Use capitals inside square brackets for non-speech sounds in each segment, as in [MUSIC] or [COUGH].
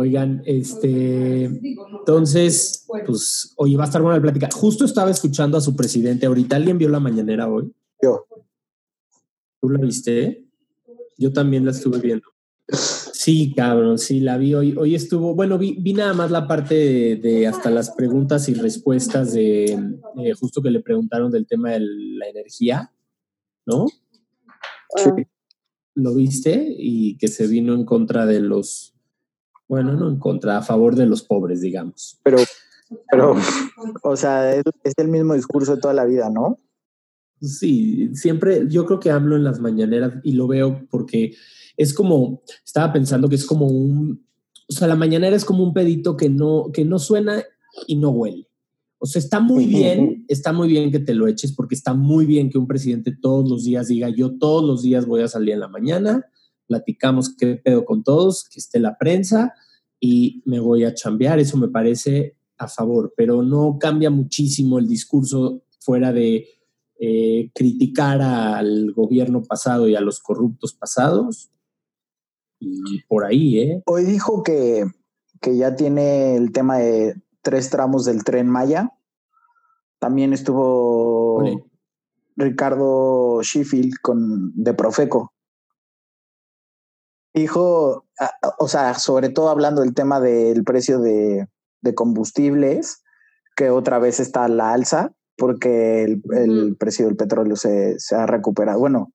Oigan, este, entonces, pues, oye, va a estar buena la plática. Justo estaba escuchando a su presidente ahorita. ¿Alguien vio la mañanera hoy? Yo. ¿Tú la viste? Yo también la estuve viendo. Sí, cabrón, sí, la vi hoy. Hoy estuvo, bueno, vi, vi nada más la parte de, hasta las preguntas y respuestas de eh, justo que le preguntaron del tema de la energía, ¿no? Sí. ¿Lo viste? Y que se vino en contra de los, bueno, no en contra, a favor de los pobres, digamos. Pero, pero, [LAUGHS] o sea, es, es el mismo discurso de toda la vida, ¿no? Sí, siempre, yo creo que hablo en las mañaneras y lo veo porque es como, estaba pensando que es como un, o sea, la mañanera es como un pedito que no, que no suena y no huele. O sea, está muy bien, está muy bien que te lo eches porque está muy bien que un presidente todos los días diga, yo todos los días voy a salir en la mañana, platicamos qué pedo con todos, que esté la prensa y me voy a chambear, eso me parece a favor, pero no cambia muchísimo el discurso fuera de eh, criticar al gobierno pasado y a los corruptos pasados. Y por ahí, ¿eh? Hoy dijo que, que ya tiene el tema de tres tramos del tren Maya. También estuvo. Ricardo Sheffield con de Profeco. Dijo, o sea, sobre todo hablando del tema del precio de, de combustibles, que otra vez está a la alza, porque el, el precio del petróleo se, se ha recuperado. Bueno,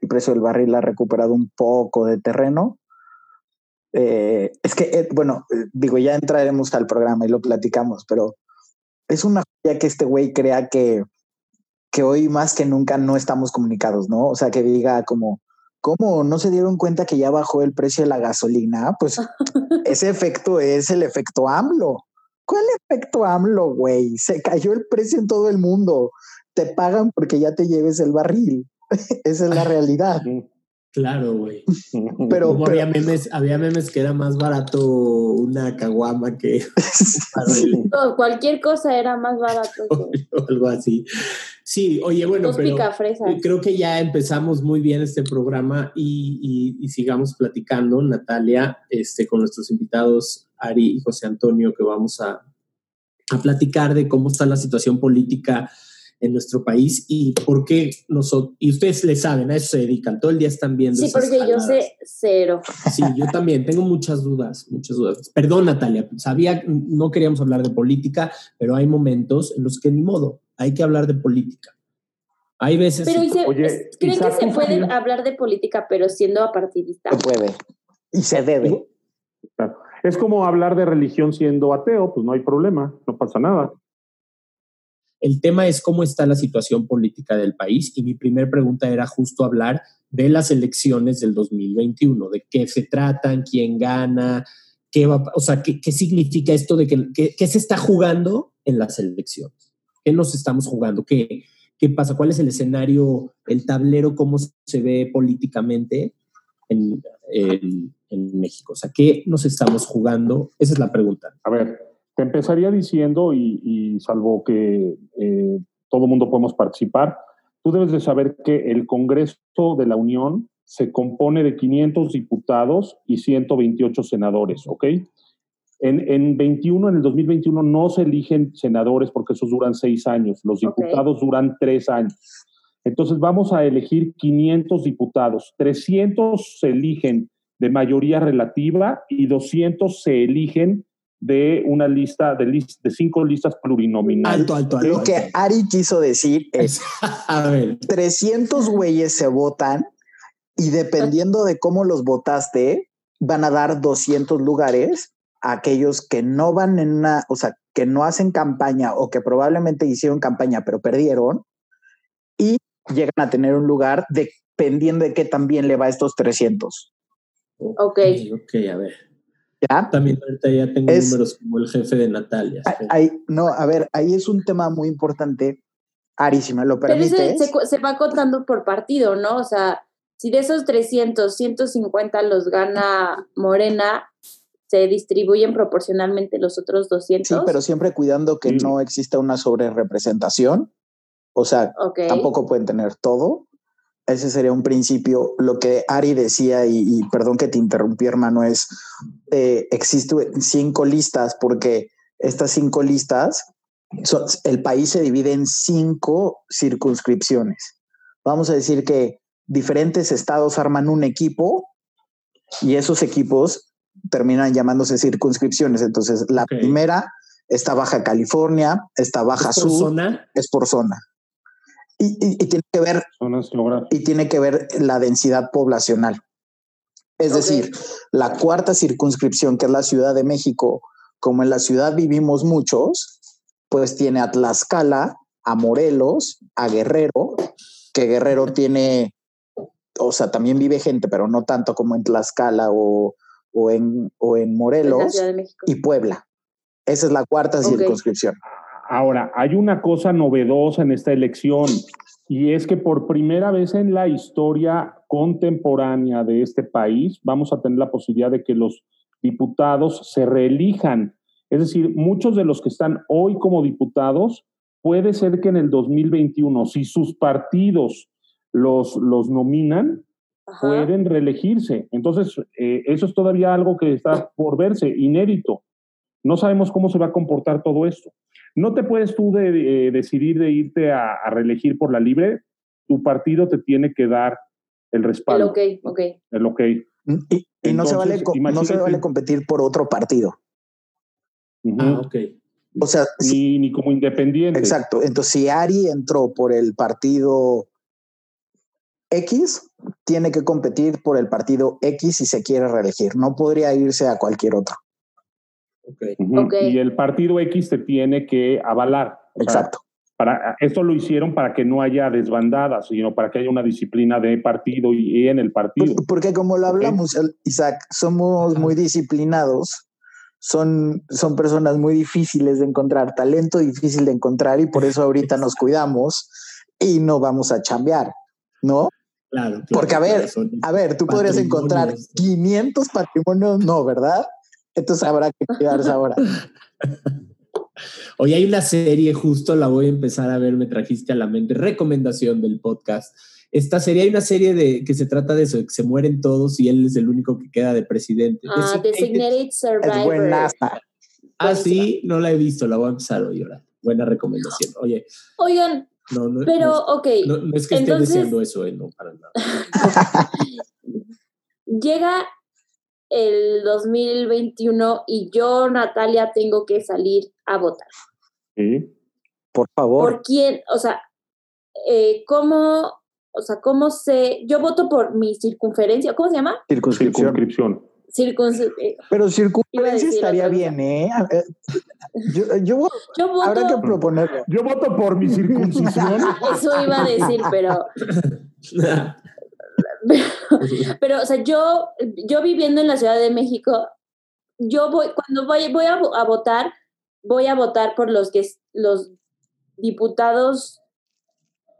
el precio del barril ha recuperado un poco de terreno. Eh, es que, eh, bueno, eh, digo, ya entraremos al programa y lo platicamos, pero es una joya que este güey crea que, que hoy más que nunca no estamos comunicados, ¿no? O sea, que diga como, ¿cómo no se dieron cuenta que ya bajó el precio de la gasolina? Pues [LAUGHS] ese efecto es el efecto AMLO. ¿Cuál efecto AMLO, güey? Se cayó el precio en todo el mundo. Te pagan porque ya te lleves el barril. [LAUGHS] Esa es la realidad. Claro, güey. Pero, había memes, había memes que era más barato una caguama que [LAUGHS] [LAUGHS] cualquier cosa era más barato que o algo así. Sí, oye, bueno, dos pero picafresas. creo que ya empezamos muy bien este programa y, y- y sigamos platicando, Natalia, este, con nuestros invitados Ari y José Antonio, que vamos a, a platicar de cómo está la situación política en nuestro país y por qué nosotros, y ustedes le saben, a eso se dedican, todo el día están viendo. Sí, esas porque yo sé cero. Sí, yo también tengo muchas dudas, muchas dudas. Perdón, Natalia, sabía, no queríamos hablar de política, pero hay momentos en los que ni modo, hay que hablar de política. Hay veces... Pero ¿y se- Oye, ¿creen que se ¿tú puede hablar de política pero siendo apartidista? Se puede. Y se debe. Claro. Es como hablar de religión siendo ateo, pues no hay problema, no pasa nada. El tema es cómo está la situación política del país y mi primera pregunta era justo hablar de las elecciones del 2021, de qué se tratan, quién gana, qué va, o sea, qué, qué significa esto de que, que- se está jugando en las elecciones, qué nos estamos jugando, qué, qué pasa, cuál es el escenario, el tablero, cómo se ve políticamente en, en- en México, o sea, qué nos estamos jugando, esa es la pregunta. A ver, empezaría diciendo, y, y salvo que eh, todo mundo podemos participar, tú debes de saber que el Congreso de la Unión se compone de 500 diputados y 128 senadores, ¿ok? En, en 21, en el 2021 no se eligen senadores porque esos duran seis años, los diputados duran tres años. Entonces vamos a elegir 500 diputados, 300 se eligen de mayoría relativa y 200 se eligen de una lista de, lis- de cinco listas plurinominales. Alto, alto, alto. Lo que. Ari quiso decir es [LAUGHS] A ver, 300 güeyes se votan y dependiendo de cómo los votaste, van a dar 200 lugares a aquellos que no van en una, o sea, que no hacen campaña o que probablemente hicieron campaña pero perdieron y llegan a tener un lugar dependiendo de qué también le va a estos 300. Ok. Ok, a ver. ¿Ya? También ahorita ya tengo Es- números como el jefe de Natalia. Ay- ay, no, a ver, ahí es un tema muy importante. Ari, si me lo Pero ese permites. se, se va contando por partido, ¿no? O sea, si de esos 300, 150 los gana Morena, se distribuyen proporcionalmente los otros 200. Sí, pero siempre cuidando que Sí. no exista una sobrerepresentación. O sea, Ok. tampoco pueden tener todo. Ese sería un principio. Lo que Ari decía, y, y perdón que te interrumpí, hermano, es eh, existen cinco listas porque estas cinco listas, son- el país se divide en cinco circunscripciones. Vamos a decir que diferentes estados arman un equipo y esos equipos terminan llamándose circunscripciones. Entonces, la primera está Baja California, está Baja ¿Es por Sur, zona? es por zona. Y, y- y tiene que ver y tiene que ver la densidad poblacional. Es decir, la cuarta circunscripción, que es la Ciudad de México, como en la ciudad vivimos muchos, pues tiene a Tlaxcala, a Morelos, a Guerrero, que Guerrero tiene, o sea, también vive gente, pero no tanto como en Tlaxcala o, o en, o en Morelos, y Puebla. Esa es la cuarta circunscripción. Ahora, hay una cosa novedosa en esta elección y es que por primera vez en la historia contemporánea de este país vamos a tener la posibilidad de que los diputados se reelijan. Es decir, muchos de los que están hoy como diputados, puede ser que en el 2021, si sus partidos los, los nominan, Ajá. pueden reelegirse. Entonces, eh, eso es todavía algo que está por verse, inédito. No sabemos cómo se va a comportar todo esto. No te puedes tú de- eh, decidir de irte a, a reelegir por la libre. Tu partido te tiene que dar el El respaldo, ok, ok. el ok. Y, y no, se vale, no se vale competir por otro partido. Ujú. Ah, ok. O sea, si- ni, ni como independiente. Exacto. Entonces, si Ari entró por el partido X, tiene que competir por el partido X si se quiere reelegir. No podría irse a cualquier otro. Ok. Ujú. Ok. Y el partido X te tiene que avalar. Sea, Exacto. Para, esto lo hicieron para que no haya desbandadas, sino para que haya una disciplina de partido y, y en el partido. Por- Porque como lo hablamos, el- Isaac, somos muy disciplinados. Son, son personas muy difíciles de encontrar, talento difícil de encontrar y por eso ahorita nos cuidamos y no vamos a chambear, ¿no? Claro, claro, Porque, a ver, A ver, tú podrías encontrar Patrimonios. 500 patrimonios, no, ¿verdad? Entonces habrá que cuidarse ahora. Hoy hay una serie, justo la voy a empezar a ver, me trajiste a la mente, recomendación del podcast. Esta serie, hay una serie de que se trata de eso, de que se mueren todos y él es el único que queda de presidente. Ah, Designated- Designated Es Survivor. buenaza. Ah, sí, no la he visto, la voy a empezar hoy ahora. Buena recomendación. Oye, Oigan, no, no, pero no, ok, no- no es que esté entonces- deseando eso, eh, no, para nada. [LAUGHS] [LAUGHS] llega el 2021 y yo, Natalia, tengo que salir a votar. Sí. Por favor. ¿Por quién? O sea, eh, ¿cómo, o sea, cómo sé? Yo voto por mi circunferencia, ¿cómo se llama? circunscripción. Circunscripción. Circuns eh, Pero circunferencia estaría bien, ¿eh? Yo, yo voy- yo voto, habrá que proponerlo. Yo voto por mi circuncisión. [LAUGHS] eso iba a decir, pero, [LAUGHS] [LAUGHS] pero, o sea, yo, yo viviendo en la Ciudad de México, yo voy, cuando voy, voy a, vo- a votar, voy a votar por los que, los diputados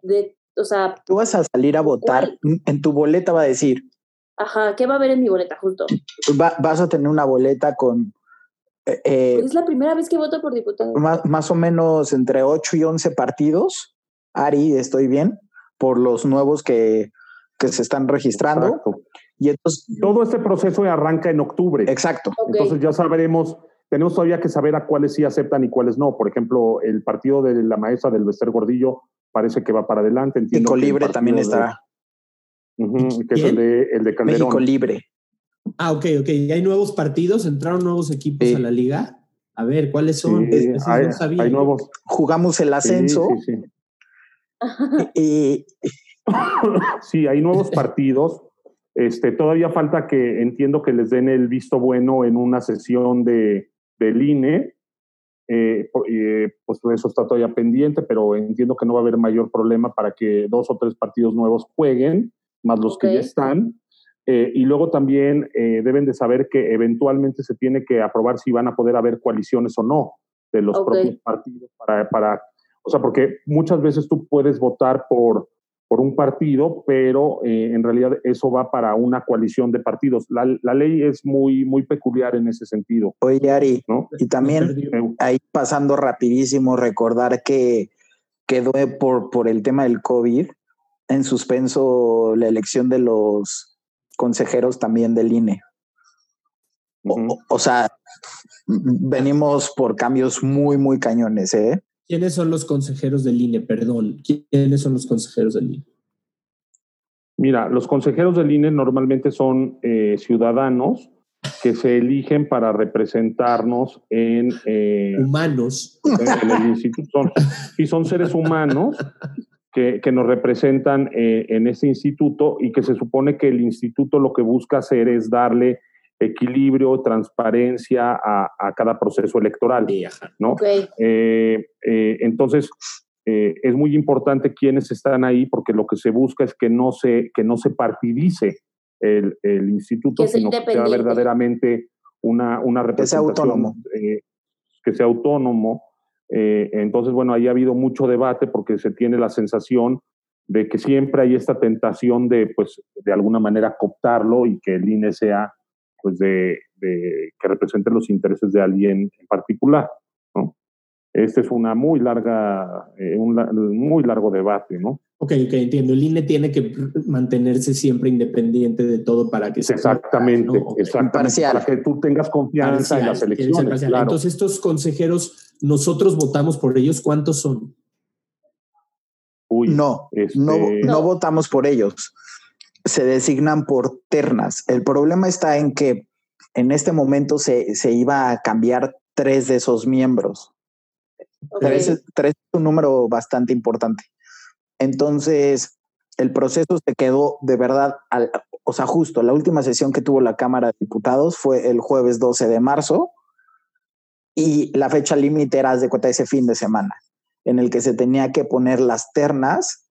de, o sea, Tú vas a salir a votar, en tu boleta va a decir, ajá, ¿qué va a haber en mi boleta justo? va- vas a tener una boleta con eh, eh, Es la primera vez que voto por diputado. más, más o menos entre 8 y 11 partidos. Ari, estoy bien, por los nuevos que, que se están registrando. Exacto. Y entonces, Todo este proceso arranca en octubre. exacto. Entonces ya sabremos, tenemos todavía que saber a cuáles sí aceptan y cuáles no. Por ejemplo, el partido de la maestra del Bester Gordillo parece que va para adelante. Entiendo México Libre también de- estará. Ujú, que es el de, el de Calderón. México Libre. Ah, ok, ok. ¿Y hay nuevos partidos? ¿Entraron nuevos equipos Sí. a la liga? A ver, ¿cuáles son? Sí, hay, no sabía hay nuevos. Jugamos el Sí, ascenso Sí, sí. [LAUGHS] y [LAUGHS] Sí, hay nuevos [LAUGHS] partidos. Este, todavía falta que entiendo que les den el visto bueno en una sesión de, del INE. Eh, eh, pues eso está todavía pendiente, pero entiendo que no va a haber mayor problema para que dos o tres partidos nuevos jueguen, más los que ya están. Eh, y luego también deben de saber que eventualmente se tiene que aprobar si van a poder haber coaliciones o no de los propios partidos para, para, o sea, porque muchas veces tú puedes votar por, por un partido, pero eh, en realidad eso va para una coalición de partidos. La, la, ley es muy, muy peculiar en ese sentido. Oye, Ari, ¿no? y también ahí pasando rapidísimo, recordar que quedó por, por el tema del COVID en suspenso la elección de los consejeros también del INE. o, o, sea, venimos por cambios muy, muy cañones, ¿eh? ¿Quiénes son los consejeros del INE? Perdón, ¿quiénes son los consejeros del INE? Mira, los consejeros del INE normalmente son eh, ciudadanos que se eligen para representarnos en... Eh, humanos. En, el instituto. Y son seres humanos que, que nos representan eh, en ese instituto y que se supone que el instituto lo que busca hacer es darle equilibrio, transparencia a, a cada proceso electoral, ¿no? Eh, eh, entonces, eh, es muy importante quiénes están ahí porque lo que se busca es que no se, que no se partidice el, el instituto, sino que sea verdaderamente una, una representación. Que sea autónomo. que sea autónomo. entonces, bueno, ahí ha habido mucho debate porque se tiene la sensación de que siempre hay esta tentación de, pues, de alguna manera cooptarlo y que el INE sea pues de, de, que represente los intereses de alguien en particular. ¿no? Este es una muy larga, eh, un, muy largo debate, ¿no? Ok, ok, entiendo. El INE tiene que mantenerse siempre independiente de todo para que sea exactamente, ¿no? exactamente para que tú tengas confianza en las elecciones. Claro. Entonces estos consejeros, nosotros votamos por ellos. ¿Cuántos son? Uy, no, este... no, no votamos por ellos se designan por ternas. El problema está en que en este momento se, se iba a cambiar tres de esos miembros. Okay. Tres, tres, es un número bastante importante. Entonces, el proceso se quedó de verdad, al, o sea, justo la última sesión que tuvo la Cámara de Diputados fue el jueves 12 de marzo y la fecha límite era de cuenta ese fin de semana, en el que se tenía que poner las ternas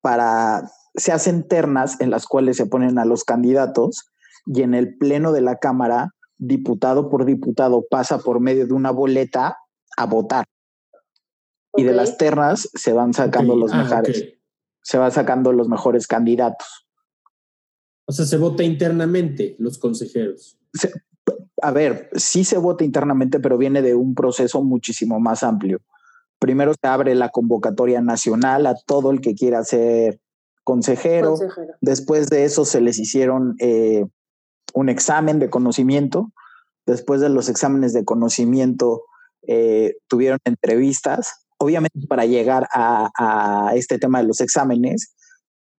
para se hacen ternas en las cuales se ponen a los candidatos y en el pleno de la Cámara, diputado por diputado pasa por medio de una boleta a votar. Okay. Y de las ternas se van sacando okay. los ah, mejores. Okay. Se van sacando los mejores candidatos. O sea, se vota internamente los consejeros. Se, a ver, sí se vota internamente, pero viene de un proceso muchísimo más amplio. Primero se abre la convocatoria nacional a todo el que quiera ser consejero. consejero. Después de eso se les hicieron eh, un examen de conocimiento. Después de los exámenes de conocimiento eh, tuvieron entrevistas. Obviamente para llegar a, a, este tema de los exámenes,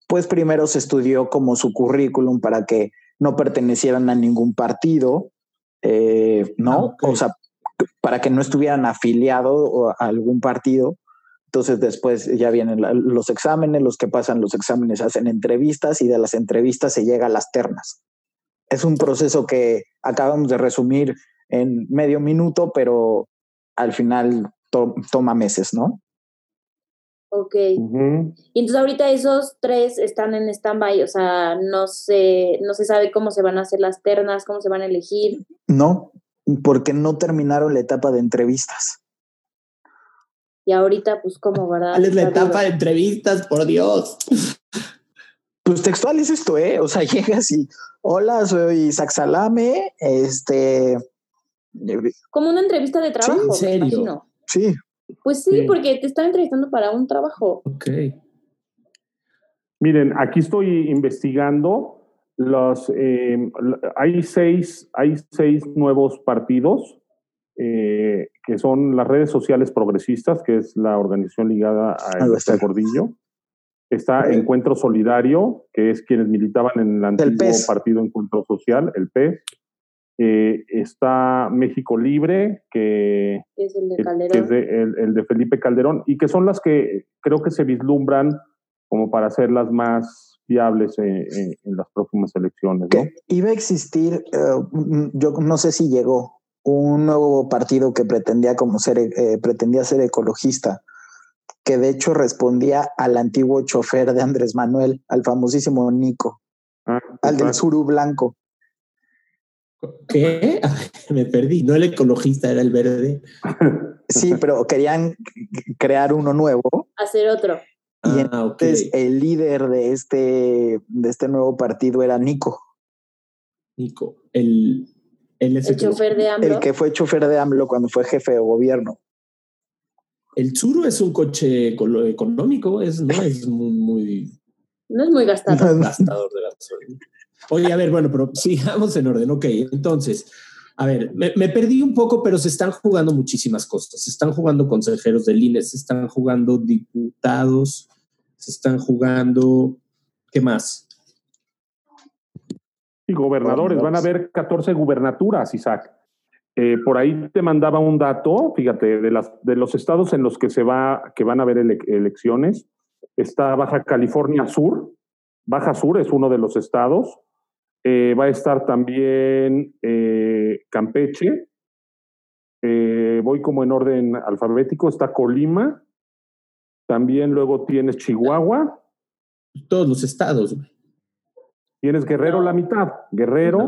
pues primero se estudió como su currículum para que no pertenecieran a ningún partido, eh, ¿no? Ah, okay. O sea, para que no estuvieran afiliados a algún partido. Entonces después ya vienen los exámenes, los que pasan los exámenes hacen entrevistas y de las entrevistas se llega a las ternas. Es un proceso que acabamos de resumir en medio minuto, pero al final to toma meses, ¿no? Ok. Uh -huh. Y entonces ahorita esos tres están en stand-by, o sea, no se, no se sabe cómo se van a hacer las ternas, cómo se van a elegir. No, porque no terminaron la etapa de entrevistas. Y ahorita, pues, como, ¿verdad? ¿Cuál es la etapa de entrevistas? Por Dios. Pues textual es esto, ¿eh? O sea, [LAUGHS] llegas y, hola, soy Isaac Salame, este... Como una entrevista de trabajo, sí, ¿en serio? Sí. Pues sí, sí, porque te están entrevistando para un trabajo. Ok. Miren, aquí estoy investigando los... Eh, hay, seis, hay seis nuevos partidos eh, que son las redes sociales progresistas, que es la organización ligada a este Gordillo. Está sí. Encuentro Solidario, que es quienes militaban en el antiguo el Partido Encuentro Social, el PES. Eh, está México Libre, que es, el de, Calderón. Que es de, el, el de Felipe Calderón, y que son las que creo que se vislumbran como para ser las más viables en, en, en las próximas elecciones. ¿no? Iba a existir, uh, yo no sé si llegó, un nuevo partido que pretendía como ser eh, pretendía ser ecologista que de hecho respondía al antiguo chofer de Andrés Manuel al famosísimo Nico Ah, al del suru blanco. ¿Qué? [LAUGHS] Me perdí. No el ecologista, era el verde. Sí, [LAUGHS] pero querían crear uno nuevo. Hacer otro. Y Ah, entonces el líder de este, de este nuevo partido era Nico, Nico, el, el, chofer de AMLO. el que fue chofer de AMLO cuando fue jefe de gobierno. El Tsuru es un coche eco- económico, es, no es muy, muy No es muy gastado. gastador de gasolina. Oye, a ver, bueno, pero sigamos en orden. Ok, entonces, a ver, me, me perdí un poco, pero se están jugando muchísimas cosas. Se están jugando consejeros del INE, se están jugando diputados, se están jugando. ¿Qué más? Y gobernadores, van a haber 14 gubernaturas, Isaac. Eh, por ahí te mandaba un dato, fíjate, de, las, de los estados en los que se va, que van a haber ele- elecciones. Está Baja California Sur. Baja Sur es uno de los estados. Eh, va a estar también eh, Campeche. Voy como en orden alfabético. Está Colima. También luego tienes Chihuahua. Todos los estados. güey. Tienes Guerrero la mitad. Guerrero.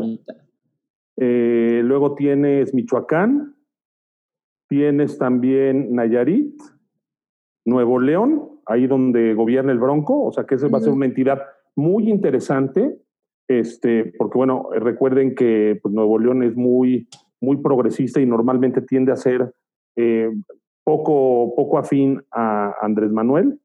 Eh, luego tienes Michoacán, tienes también Nayarit, Nuevo León, ahí donde gobierna el Bronco, o sea que esa va a ser una entidad muy interesante, este, porque bueno, recuerden que pues, Nuevo León es muy, muy progresista y normalmente tiende a ser eh, poco, poco afín a Andrés Manuel.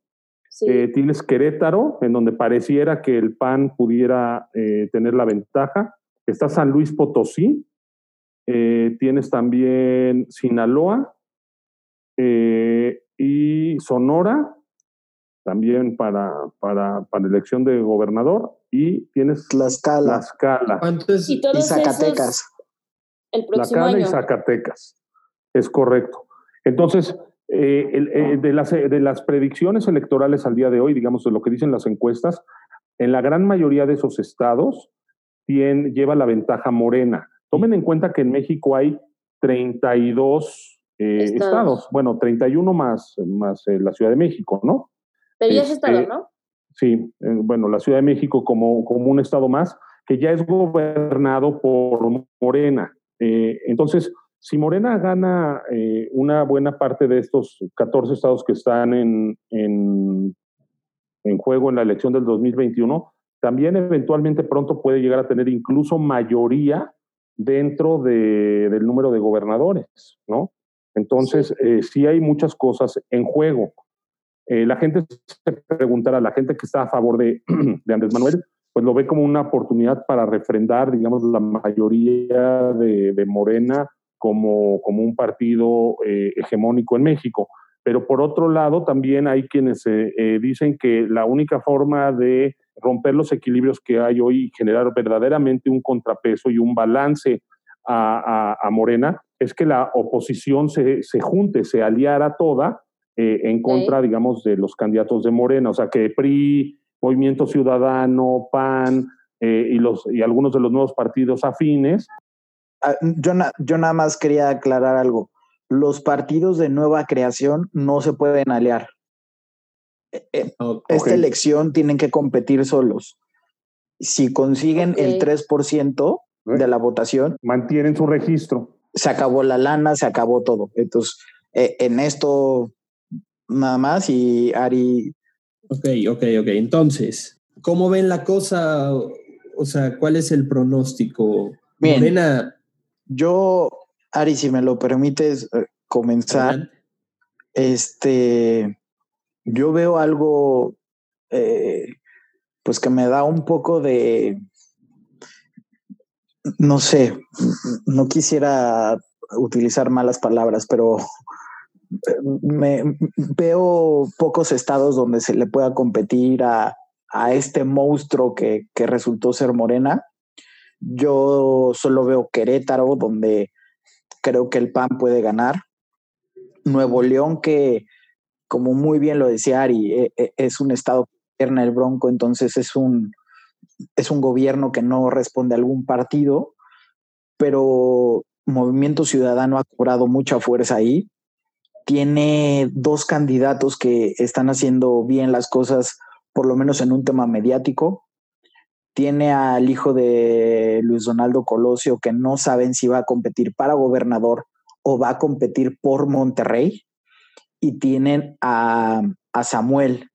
Sí. Eh, tienes Querétaro, en donde pareciera que el PAN pudiera eh, tener la ventaja. Está San Luis Potosí. Eh, tienes también Sinaloa eh, y Sonora, también para, para, para elección de gobernador. Y tienes Tlaxcala Tlaxcala, ¿Cuánto es? y y todos Zacatecas. esos el próximo Tlaxcala y. Zacatecas. Es correcto. Entonces, eh, el- eh, de, las, de las predicciones electorales al día de hoy, digamos, de lo que dicen las encuestas, en la gran mayoría de esos estados tien- lleva la ventaja morena. Tomen en cuenta que en México hay 32 eh, Estados. estados. bueno, 31 más, más eh, la Ciudad de México, ¿no? Pero ya es Este, estado, ¿no? Sí, eh, bueno, la Ciudad de México como, como un estado más, que ya es gobernado por Morena. Eh, entonces, si Morena gana eh, una buena parte de estos 14 estados que están en, en, en juego en la elección del 2021, también eventualmente pronto puede llegar a tener incluso mayoría dentro de- del número de gobernadores, ¿no? Entonces, eh, sí hay muchas cosas en juego. Eh, la gente se preguntará, la gente que está a favor de, [CLEARS THROAT] de Andrés Manuel, pues lo ve como una oportunidad para refrendar, digamos, la mayoría de, de Morena como, como un partido eh, hegemónico en México. Pero por otro lado, también hay quienes eh, eh, dicen que la única forma de romper los equilibrios que hay hoy y generar verdaderamente un contrapeso y un balance a, a- a Morena es que la oposición se, se junte, se aliara toda eh, en contra, digamos, de los candidatos de Morena. O sea, que PRI, Movimiento Ciudadano, PAN eh, y, los, y algunos de los nuevos partidos afines Yo, na- yo nada más quería aclarar algo. Los partidos de nueva creación no se pueden aliar. Eh, Ok. Esta elección tienen que competir solos. Si consiguen el Ok. 3% de la votación, mantienen su registro. se acabó la lana, se acabó todo. Entonces, eh, en esto nada más y Ari, Ok, ok, ok. Entonces, ¿cómo ven la cosa? O sea, ¿cuál es el pronóstico? Bien. Morena. Yo, Ari, si me lo permites eh, comenzar, este, yo veo algo, eh, pues que me da un poco de, no sé, no quisiera utilizar malas palabras, pero eh, me veo pocos estados donde se le pueda competir a, a este monstruo que, que resultó ser Morena. Yo solo veo Querétaro, donde creo que el PAN puede ganar. Nuevo León, que como muy bien lo decía Ari, eh, eh, es un estado que el Bronco, entonces es un, es un gobierno que no responde a algún partido, pero Movimiento Ciudadano ha cobrado mucha fuerza ahí. Tiene dos candidatos que están haciendo bien las cosas, por lo menos en un tema mediático. Tiene al hijo de Luis Donaldo Colosio que no saben si va a competir para gobernador o va a competir por Monterrey. Y tienen a, a Samuel,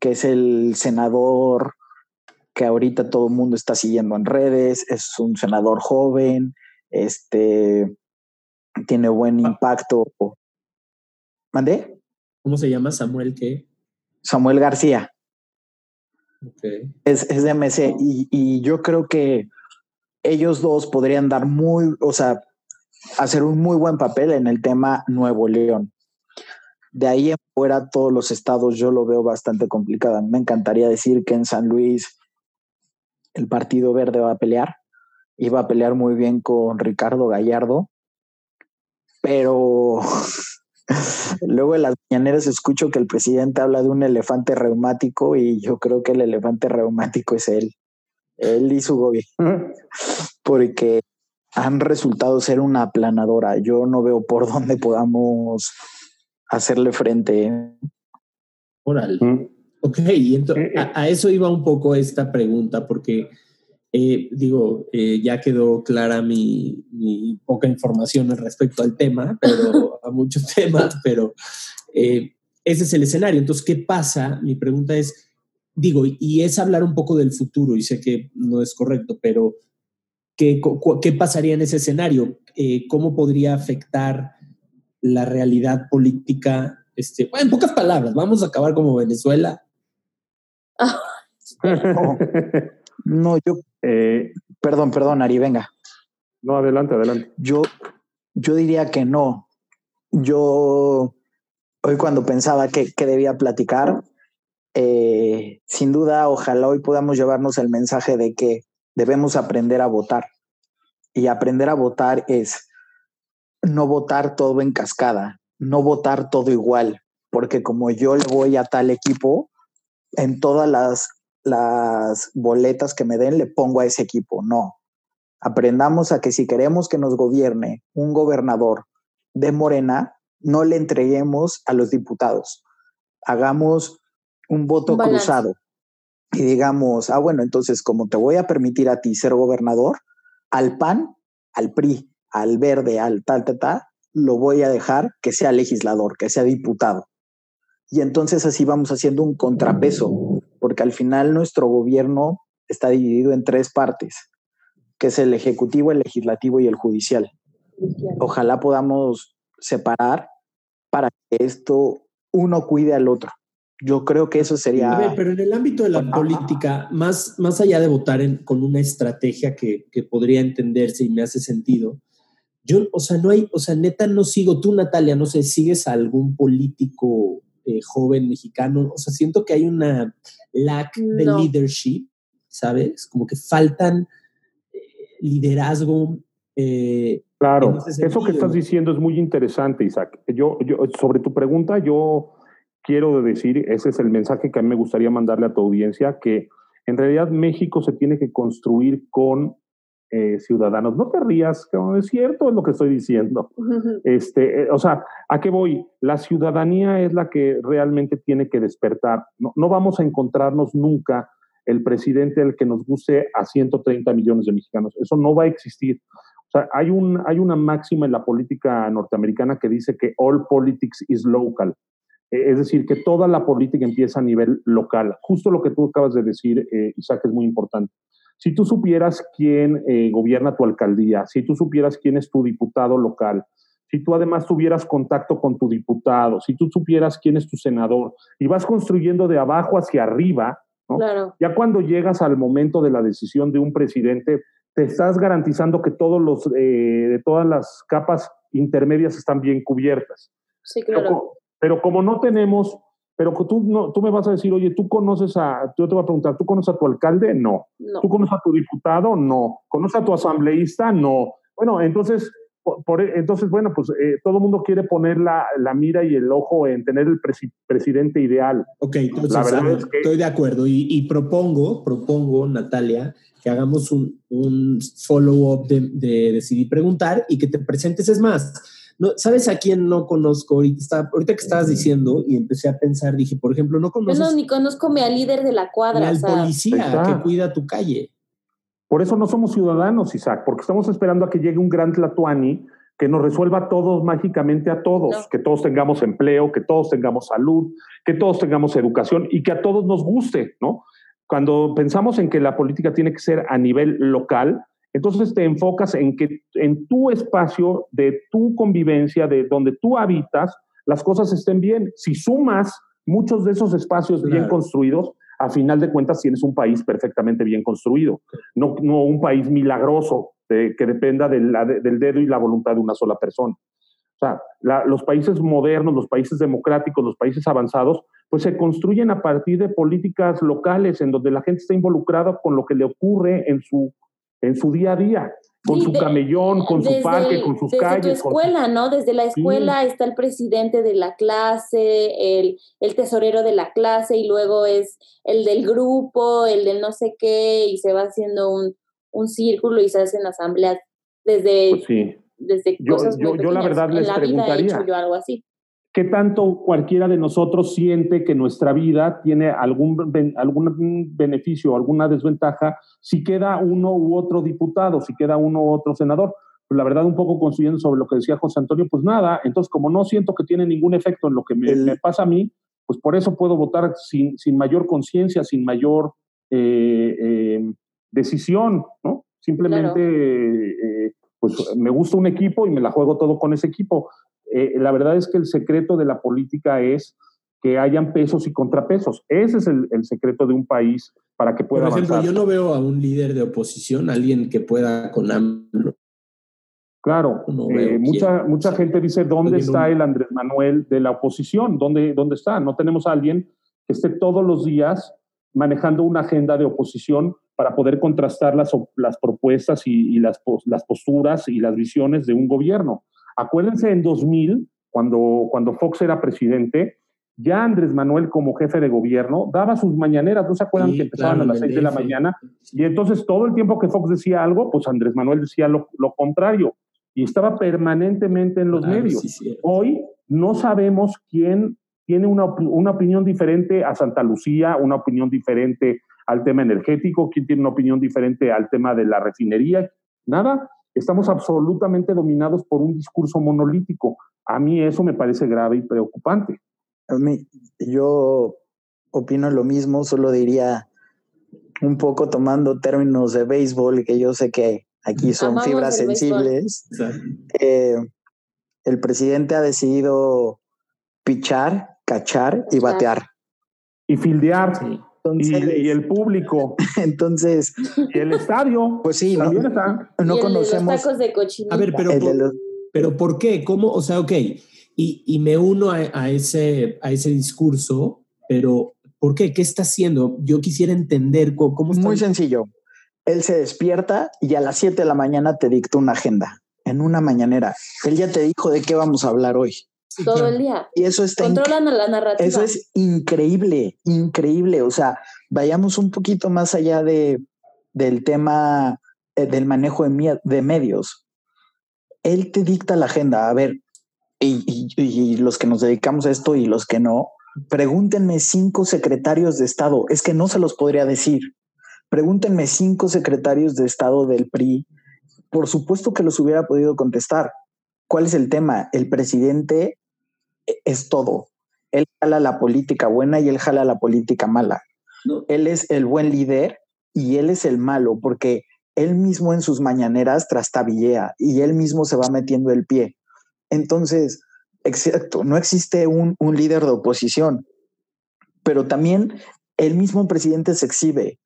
que es el senador que ahorita todo el mundo está siguiendo en redes, es un senador joven, este tiene buen impacto. ¿Mandé? ¿Cómo se llama Samuel qué? Samuel García. Es, es de MC y, y yo creo que ellos dos podrían dar muy, o sea, hacer un muy buen papel en el tema Nuevo León. De ahí en fuera, todos los estados yo lo veo bastante complicado. Me encantaría decir que en San Luis el Partido Verde va a pelear. Iba a pelear muy bien con Ricardo Gallardo, pero [LAUGHS] luego en las mañaneras escucho que el presidente habla de un elefante reumático y yo creo que el elefante reumático es él, él y su gobierno, porque han resultado ser una aplanadora. Yo no veo por dónde podamos hacerle frente. Órale. Mm. Ok, y entonces, a, a, eso iba un poco esta pregunta, porque eh, digo, eh, ya quedó clara mi, mi, poca información respecto al tema, pero [LAUGHS] a muchos temas, pero eh, ese es el escenario. Entonces, ¿qué pasa? Mi pregunta es, digo, y es hablar un poco del futuro, y sé que no es correcto, pero ¿qué, qué pasaría en ese escenario? Eh, ¿Cómo podría afectar la realidad política? Este, bueno, en pocas palabras, vamos a acabar como Venezuela. no, [LAUGHS] [LAUGHS] no, yo eh, perdón, perdón, Ari, venga. No, adelante, adelante. Yo, yo diría que no. Yo, hoy cuando pensaba que, que debía platicar, eh, sin duda, ojalá hoy podamos llevarnos el mensaje de que debemos aprender a votar. Y aprender a votar es no votar todo en cascada, no votar todo igual, porque como yo le voy a tal equipo, en todas las las boletas que me den le pongo a ese equipo. No. Aprendamos a que si queremos que nos gobierne un gobernador de Morena, no le entreguemos a los diputados. Hagamos un voto Balance. cruzado y digamos, ah, bueno, entonces como te voy a permitir a ti ser gobernador, al PAN, al PRI, al verde, al tal, tal, tal, lo voy a dejar que sea legislador, que sea diputado. Y entonces así vamos haciendo un contrapeso porque al final nuestro gobierno está dividido en tres partes, que es el ejecutivo, el legislativo y el judicial. Ojalá podamos separar para que esto uno cuide al otro. Yo creo que eso sería... A ver, pero en el ámbito de la bueno, política, más, más allá de votar en, con una estrategia que, que podría entenderse y me hace sentido, yo, o sea, no hay, o sea, neta no sigo, tú Natalia, no sé, sigues a algún político eh, joven mexicano, o sea, siento que hay una lack de no. leadership, ¿sabes? Como que faltan eh, liderazgo. Eh, claro, eso que estás diciendo es muy interesante, Isaac. Yo, yo, sobre tu pregunta, yo quiero decir, ese es el mensaje que a mí me gustaría mandarle a tu audiencia, que en realidad México se tiene que construir con eh, ciudadanos. No te rías, es cierto es lo que estoy diciendo. [LAUGHS] Uh -huh. este, eh, o sea, ¿a qué voy? La ciudadanía es la que realmente tiene que despertar. No, no vamos a encontrarnos nunca el presidente al que nos guste a 130 millones de mexicanos. Eso no va a existir. O sea, hay, un, hay una máxima en la política norteamericana que dice que all politics is local. Eh, es decir, que toda la política empieza a nivel local. Justo lo que tú acabas de decir, eh, Isaac, es muy importante. Si tú supieras quién eh, gobierna tu alcaldía, si tú supieras quién es tu diputado local, si tú además tuvieras contacto con tu diputado, si tú supieras quién es tu senador y vas construyendo de abajo hacia arriba, ¿no? Claro. ya cuando llegas al momento de la decisión de un presidente, te estás garantizando que todos los, eh, de todas las capas intermedias están bien cubiertas. Sí, claro. Pero, pero como no tenemos pero tú, no, tú me vas a decir, oye, ¿tú conoces a, yo te voy a preguntar, ¿tú conoces a tu alcalde? No. no. ¿Tú conoces a tu diputado? No. ¿Conoces a tu asambleísta? No. Bueno, entonces, por, por, entonces bueno, pues eh, todo el mundo quiere poner la, la, mira y el ojo en tener el presi presidente ideal. Ok, entonces, la verdad es que... estoy de acuerdo y, y, propongo, propongo, Natalia, que hagamos un, un follow-up de, de decidir preguntar y que te presentes, es más, no, ¿Sabes a quién no conozco? Ahorita, está, ahorita que estabas diciendo y empecé a pensar, dije, por ejemplo, no conozco. Yo no, ni conozco a mi líder de la cuadra. Al o sea, policía exacto. que cuida tu calle. Por eso no somos ciudadanos, Isaac, porque estamos esperando a que llegue un gran Tlatuani que nos resuelva todos mágicamente a todos, que todos tengamos empleo, que todos tengamos salud, que todos tengamos educación y que a todos nos guste, ¿no? Cuando pensamos en que la política tiene que ser a nivel local, entonces te enfocas en que en tu espacio de tu convivencia, de donde tú habitas, las cosas estén bien. Si sumas muchos de esos espacios bien construidos, a final de cuentas tienes un país perfectamente bien construido, no, no un país milagroso que dependa del dedo y la voluntad de una sola persona. O sea, los países modernos, los países democráticos, los países avanzados, pues se construyen a partir de políticas locales en donde la gente está involucrada con lo que le ocurre en su, en su día a día, con su camellón, con su parque, con sus desde calles. Desde escuela, ¿no? Desde la escuela está el presidente de la clase, el, el, tesorero de la clase y luego es el del grupo, el del no sé qué y se va haciendo un, un círculo y se hacen asambleas desde, pues sí. desde yo, cosas yo, yo la verdad les la preguntaría. Vida he hecho yo algo así. ¿Qué tanto cualquiera de nosotros siente que nuestra vida tiene algún, algún beneficio, alguna desventaja si queda uno u otro diputado, si queda uno u otro senador? Pues la verdad, un poco construyendo sobre lo que decía José Antonio, pues nada, entonces como no siento que tiene ningún efecto en lo que me, El... me pasa a mí, pues por eso puedo votar sin, sin mayor conciencia, sin mayor eh, eh, decisión, ¿no? Simplemente, claro. eh, pues me gusta un equipo y me la juego todo con ese equipo. Eh, la verdad es que el secreto de la política es que hayan pesos y contrapesos. Ese es el, el secreto de un país para que pueda Por ejemplo, avanzar. yo no veo a un líder de oposición, alguien que pueda con AMLO. Claro, no eh, mucha, mucha gente dice, ¿dónde está el Andrés Manuel de la oposición? ¿Dónde, ¿Dónde está? No tenemos a alguien que esté todos los días manejando una agenda de oposición para poder contrastar las, las propuestas y, y las, las posturas y las visiones de un gobierno. Acuérdense en 2000, cuando, cuando Fox era presidente, ya Andrés Manuel como jefe de gobierno daba sus mañaneras, ¿no se acuerdan sí, que empezaban claro, a las 6 de la mañana? Y entonces todo el tiempo que Fox decía algo, pues Andrés Manuel decía lo, lo contrario y estaba permanentemente en los claro, medios. Sí, sí. Hoy no sabemos quién tiene una, una opinión diferente a Santa Lucía, una opinión diferente al tema energético, quién tiene una opinión diferente al tema de la refinería, nada. Estamos absolutamente dominados por un discurso monolítico. A mí eso me parece grave y preocupante. A mí, yo opino lo mismo, solo diría un poco tomando términos de béisbol, que yo sé que aquí son Amamos fibras sensibles. Eh, el presidente ha decidido pichar, cachar y batear. Y fildear. Sí. Entonces, y, y, el público. [LAUGHS] Entonces. Y el estadio. Pues sí, no, está. no y el conocemos. De los tacos de cochinita. A ver, pero, El por, de los- pero ¿por qué? ¿Cómo? O sea, ok. Y, y me uno a, a ese, a ese discurso, pero ¿por qué? ¿Qué está haciendo? Yo quisiera entender cómo, cómo está. Muy sencillo. Él se despierta y a las 7 de la mañana te dicta una agenda en una mañanera. Él ya te dijo de qué vamos a hablar hoy. Todo el día. Y eso está inc- Controlan a la narrativa. Eso es increíble, increíble. O sea, vayamos un poquito más allá de, del tema eh, del manejo de, medios. Él te dicta la agenda. A ver, y, y- y los que nos dedicamos a esto y los que no, pregúntenme cinco secretarios de Estado. Es que no se los podría decir. Pregúntenme cinco secretarios de Estado del PRI. Por supuesto que los hubiera podido contestar. ¿Cuál es el tema? El presidente es todo. Él jala la política buena y él jala la política mala. No. Él es el buen líder y él es el malo porque él mismo en sus mañaneras trastabillea y él mismo se va metiendo el pie. Entonces, exacto, no existe un, un líder de oposición, pero también el mismo presidente se exhibe.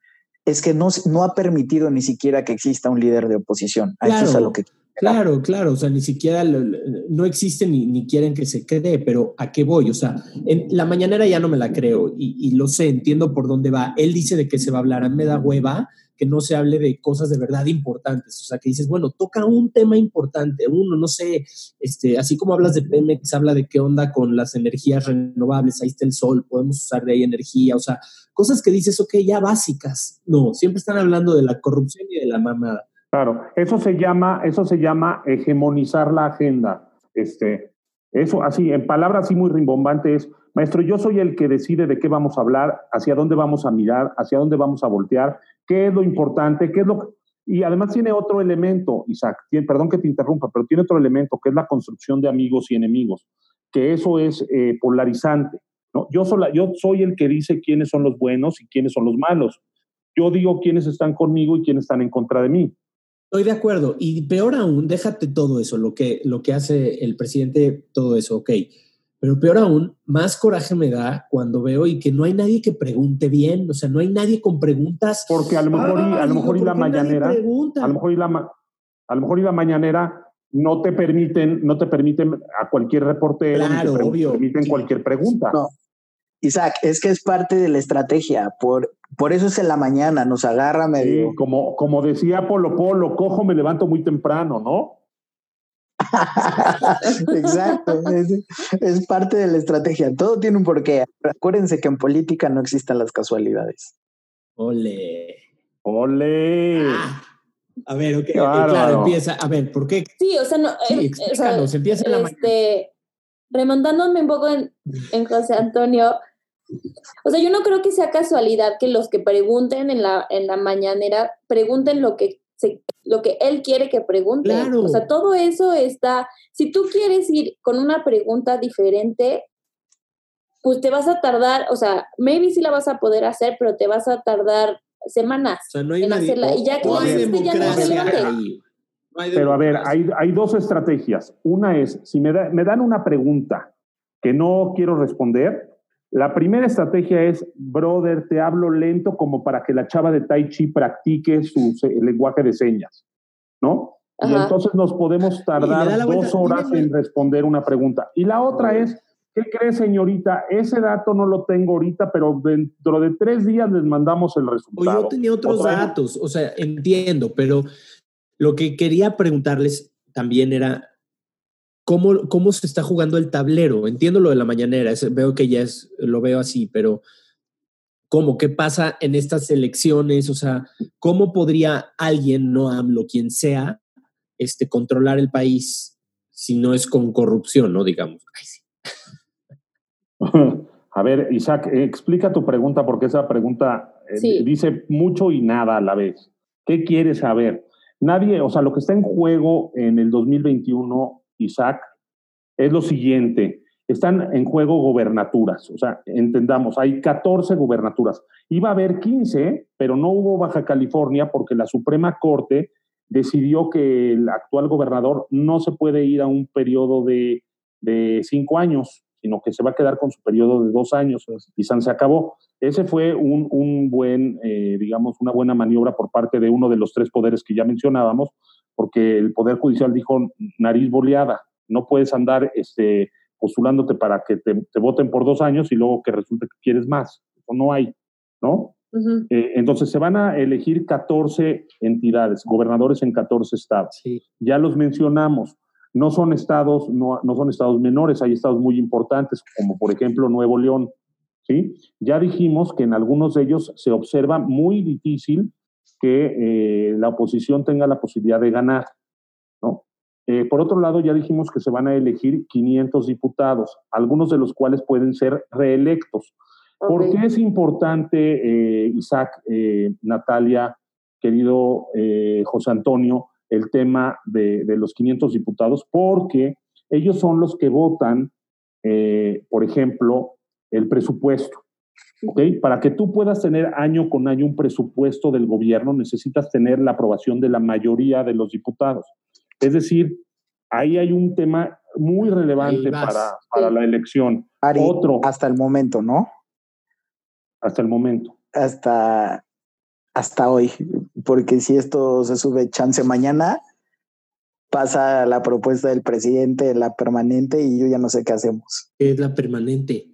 Es que no, no ha permitido ni siquiera que exista un líder de oposición. A eso es a lo que Claro, claro, o sea, ni siquiera no existe ni, ni quieren que se quede, pero ¿a qué voy? O sea, en la mañanera ya no me la creo y, y lo sé, entiendo por dónde va. Él dice de qué se va a hablar, a mí me da hueva que no se hable de cosas de verdad importantes, o sea, que dices, bueno, toca un tema importante, uno, no sé, este, así como hablas de Pemex, habla de qué onda con las energías renovables, ahí está el sol, podemos usar de ahí energía, o sea, cosas que dices, ok, ya básicas. No, siempre están hablando de la corrupción y de la mamada. Claro, eso se llama, eso se llama hegemonizar la agenda. Este, eso así, en palabras así muy rimbombantes, es, maestro, yo soy el que decide de qué vamos a hablar, hacia dónde vamos a mirar, hacia dónde vamos a voltear, qué es lo importante, qué es lo Y además tiene otro elemento, Isaac, perdón que te interrumpa, pero tiene otro elemento que es la construcción de amigos y enemigos, que eso es eh, polarizante. ¿no? Yo, yo soy el que dice quiénes son los buenos y quiénes son los malos. Yo digo quiénes están conmigo y quiénes están en contra de mí. Estoy de acuerdo. Y peor aún, déjate todo eso, lo que, lo que hace el presidente, todo eso, ok. Pero peor aún, más coraje me da cuando veo y que no hay nadie que pregunte bien, o sea, no hay nadie con preguntas. Porque a lo mejor, y, a lo mejor y la mañanera, a lo mejor y la, a lo mejor y la mañanera no te permiten, no te permiten a cualquier reportero, claro, te obvio, permiten cualquier pregunta. No. Isaac, es que es parte de la estrategia, por, por eso es en la mañana, nos agarra medio. Sí, como, como decía Polo Polo, cojo, me levanto muy temprano, ¿no? [LAUGHS] Exacto, es, parte de la estrategia. Todo tiene un porqué. Acuérdense que en política no existen las casualidades. Ole. Ole. Ah, a ver, ok, claro. empieza. A ver, ¿por qué? Sí, o sea, no. Sí, eh, explícanos, empieza en la este, Remontándome un poco en, en José Antonio, o sea, yo no creo que sea casualidad que los que pregunten en la, en la mañanera pregunten lo que lo que él quiere que pregunte. O sea, todo eso está, si tú quieres ir con una pregunta diferente, pues te vas a tardar, o sea, maybe sí la vas a poder hacer, pero te vas a tardar semanas en hacerla. Y ya que la hiciste, ya no es relevante. Pero a ver, hay, hay dos estrategias. Una es, si me, me dan una pregunta que no quiero responder, la primera estrategia es, brother, te hablo lento como para que la chava de Tai Chi practique su lenguaje de señas, ¿no? Y entonces nos podemos tardar dos horas en responder una pregunta. Y la otra es, ¿qué cree, señorita? Ese dato no lo tengo ahorita, pero dentro de tres días les mandamos el resultado. Yo tenía otros datos, o sea, entiendo, pero lo que quería preguntarles también era, cómo, se está jugando el tablero. Entiendo lo de la mañanera, veo que ya es, lo veo así, pero ¿cómo? ¿Qué pasa en estas elecciones? O sea, ¿cómo podría alguien, no AMLO, quien sea, este, controlar el país si no es con corrupción, ¿no? Digamos. [LAUGHS] A ver, Isaac, explica tu pregunta porque esa pregunta eh, dice mucho y nada a la vez. ¿Qué quieres saber? Nadie, o sea, lo que está en juego en el 2021 Isaac, es lo siguiente. Están en juego gobernaturas, o sea, entendamos, hay 14 gobernaturas. Iba a haber 15, pero no hubo Baja California porque la Suprema Corte decidió que el actual gobernador no se puede ir a un periodo de, cinco años, sino que se va a quedar con su periodo de dos años y San se acabó. Ese fue un, buen, eh, digamos, una buena maniobra por parte de uno de los tres poderes que ya mencionábamos, porque el Poder Judicial dijo nariz boleada, no puedes andar este, postulándote para que te, voten por dos años y luego que resulte que quieres más. Eso no hay, ¿no? Eh, entonces se van a elegir 14 entidades, gobernadores en 14 estados. Ya los mencionamos. No son estados, no, no, son estados menores, hay estados muy importantes, como por ejemplo Nuevo León. ¿sí? Ya dijimos que en algunos de ellos se observa muy difícil que eh, la oposición tenga la posibilidad de ganar. ¿no? Eh, por otro lado, ya dijimos que se van a elegir 500 diputados, algunos de los cuales pueden ser reelectos. ¿Por qué es importante, eh, Isaac, Natalia, querido José Antonio, el tema de, de, los 500 diputados? Porque ellos son los que votan, por ejemplo, el presupuesto. Para que tú puedas tener año con año un presupuesto del gobierno, necesitas tener la aprobación de la mayoría de los diputados. Es decir, ahí hay un tema muy relevante para, para la elección. Otro. Hasta el momento, ¿no? Hasta el momento. Hasta, hasta hoy, porque si esto se sube chance mañana, pasa la propuesta del presidente, la permanente, y yo ya no sé qué hacemos. ¿Qué es la permanente?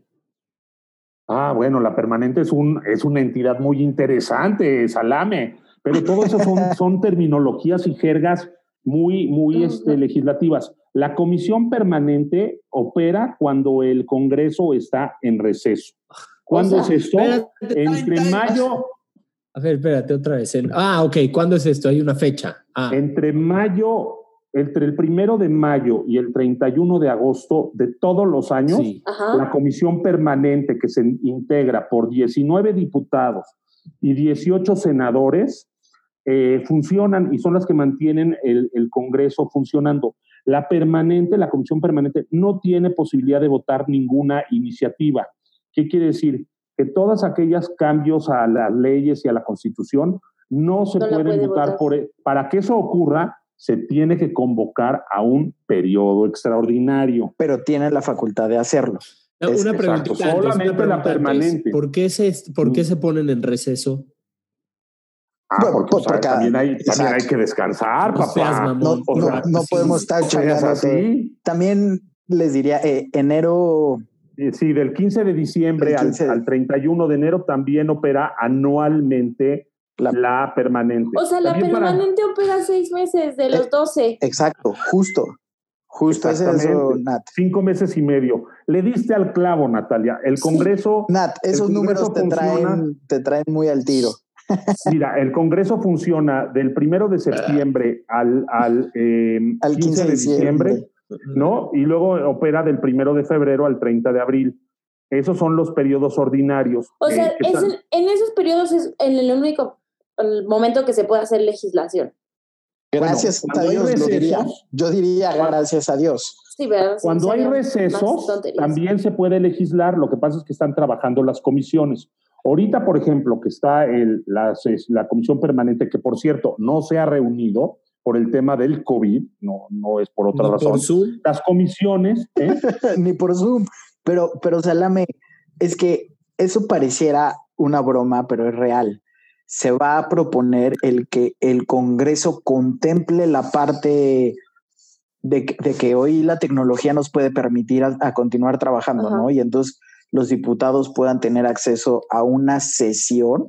Ah, bueno, la permanente es, un, es una entidad muy interesante, Salame, pero todo eso son, [LAUGHS] son terminologías y jergas muy, muy este, legislativas. La comisión permanente opera cuando el Congreso está en receso. ¿Cuándo es esto? Entre mayo. A ver, espérate otra vez. Ah, ok. ¿Cuándo es esto? Hay una fecha. Ah. Entre mayo entre el primero de mayo y el 31 de agosto de todos los años, la comisión permanente que se integra por 19 diputados y 18 senadores eh, funcionan y son las que mantienen el, el, Congreso funcionando. La permanente, la comisión permanente, no tiene posibilidad de votar ninguna iniciativa. ¿Qué quiere decir? Que todas aquellas cambios a las leyes y a la Constitución no se No pueden puede votar votar. por... e, Para que eso ocurra, se tiene que convocar a un periodo extraordinario. pero tiene la facultad de hacerlo. No, Es- una antes, solamente una pregunta la antes. permanente. ¿Por qué se, por qué Mm. se ponen en receso? Ah, Bueno, porque, pues, o sea, porque- también, hay, también hay que descansar, No papá. No, o no, sea, no sí, podemos estar así. También les diría, eh, enero, Eh, Sí, del 15 de diciembre al- 15 de- Al, 31 de enero también opera anualmente La- la, permanente. O sea, la También para- permanente opera seis meses de los Eh, 12. exacto, justo, justo es eso. Nat. Cinco meses y medio. Le diste al clavo, Natalia. El Sí. Congreso, Nat, esos El números te traen, te traen muy al tiro. [LAUGHS] mira, el Congreso funciona del primero de septiembre al, al, eh, Al 15 de diciembre. ¿no? Y luego opera del primero de febrero al 30 de abril. Esos son los periodos ordinarios. O eh, sea, es en, en esos periodos es en el único el momento que se puede hacer legislación. Gracias a Dios, lo diría. Yo diría gracias a Dios. Sí, ¿verdad? Cuando hay recesos, también se puede legislar. Lo que pasa es que están trabajando las comisiones. Ahorita, por ejemplo, que está el, la, la comisión permanente, que por cierto no se ha reunido por el tema del COVID, no, no es por otra Ni razón. por Zoom. Las comisiones, ¿eh? [LAUGHS] Ni por Zoom. Pero, pero Salame, es que eso pareciera una broma, pero es real. Se va a proponer el que el Congreso contemple la parte de, que- de que hoy la tecnología nos puede permitir a, a continuar trabajando, Ajá. ¿no? Y entonces los diputados puedan tener acceso a una sesión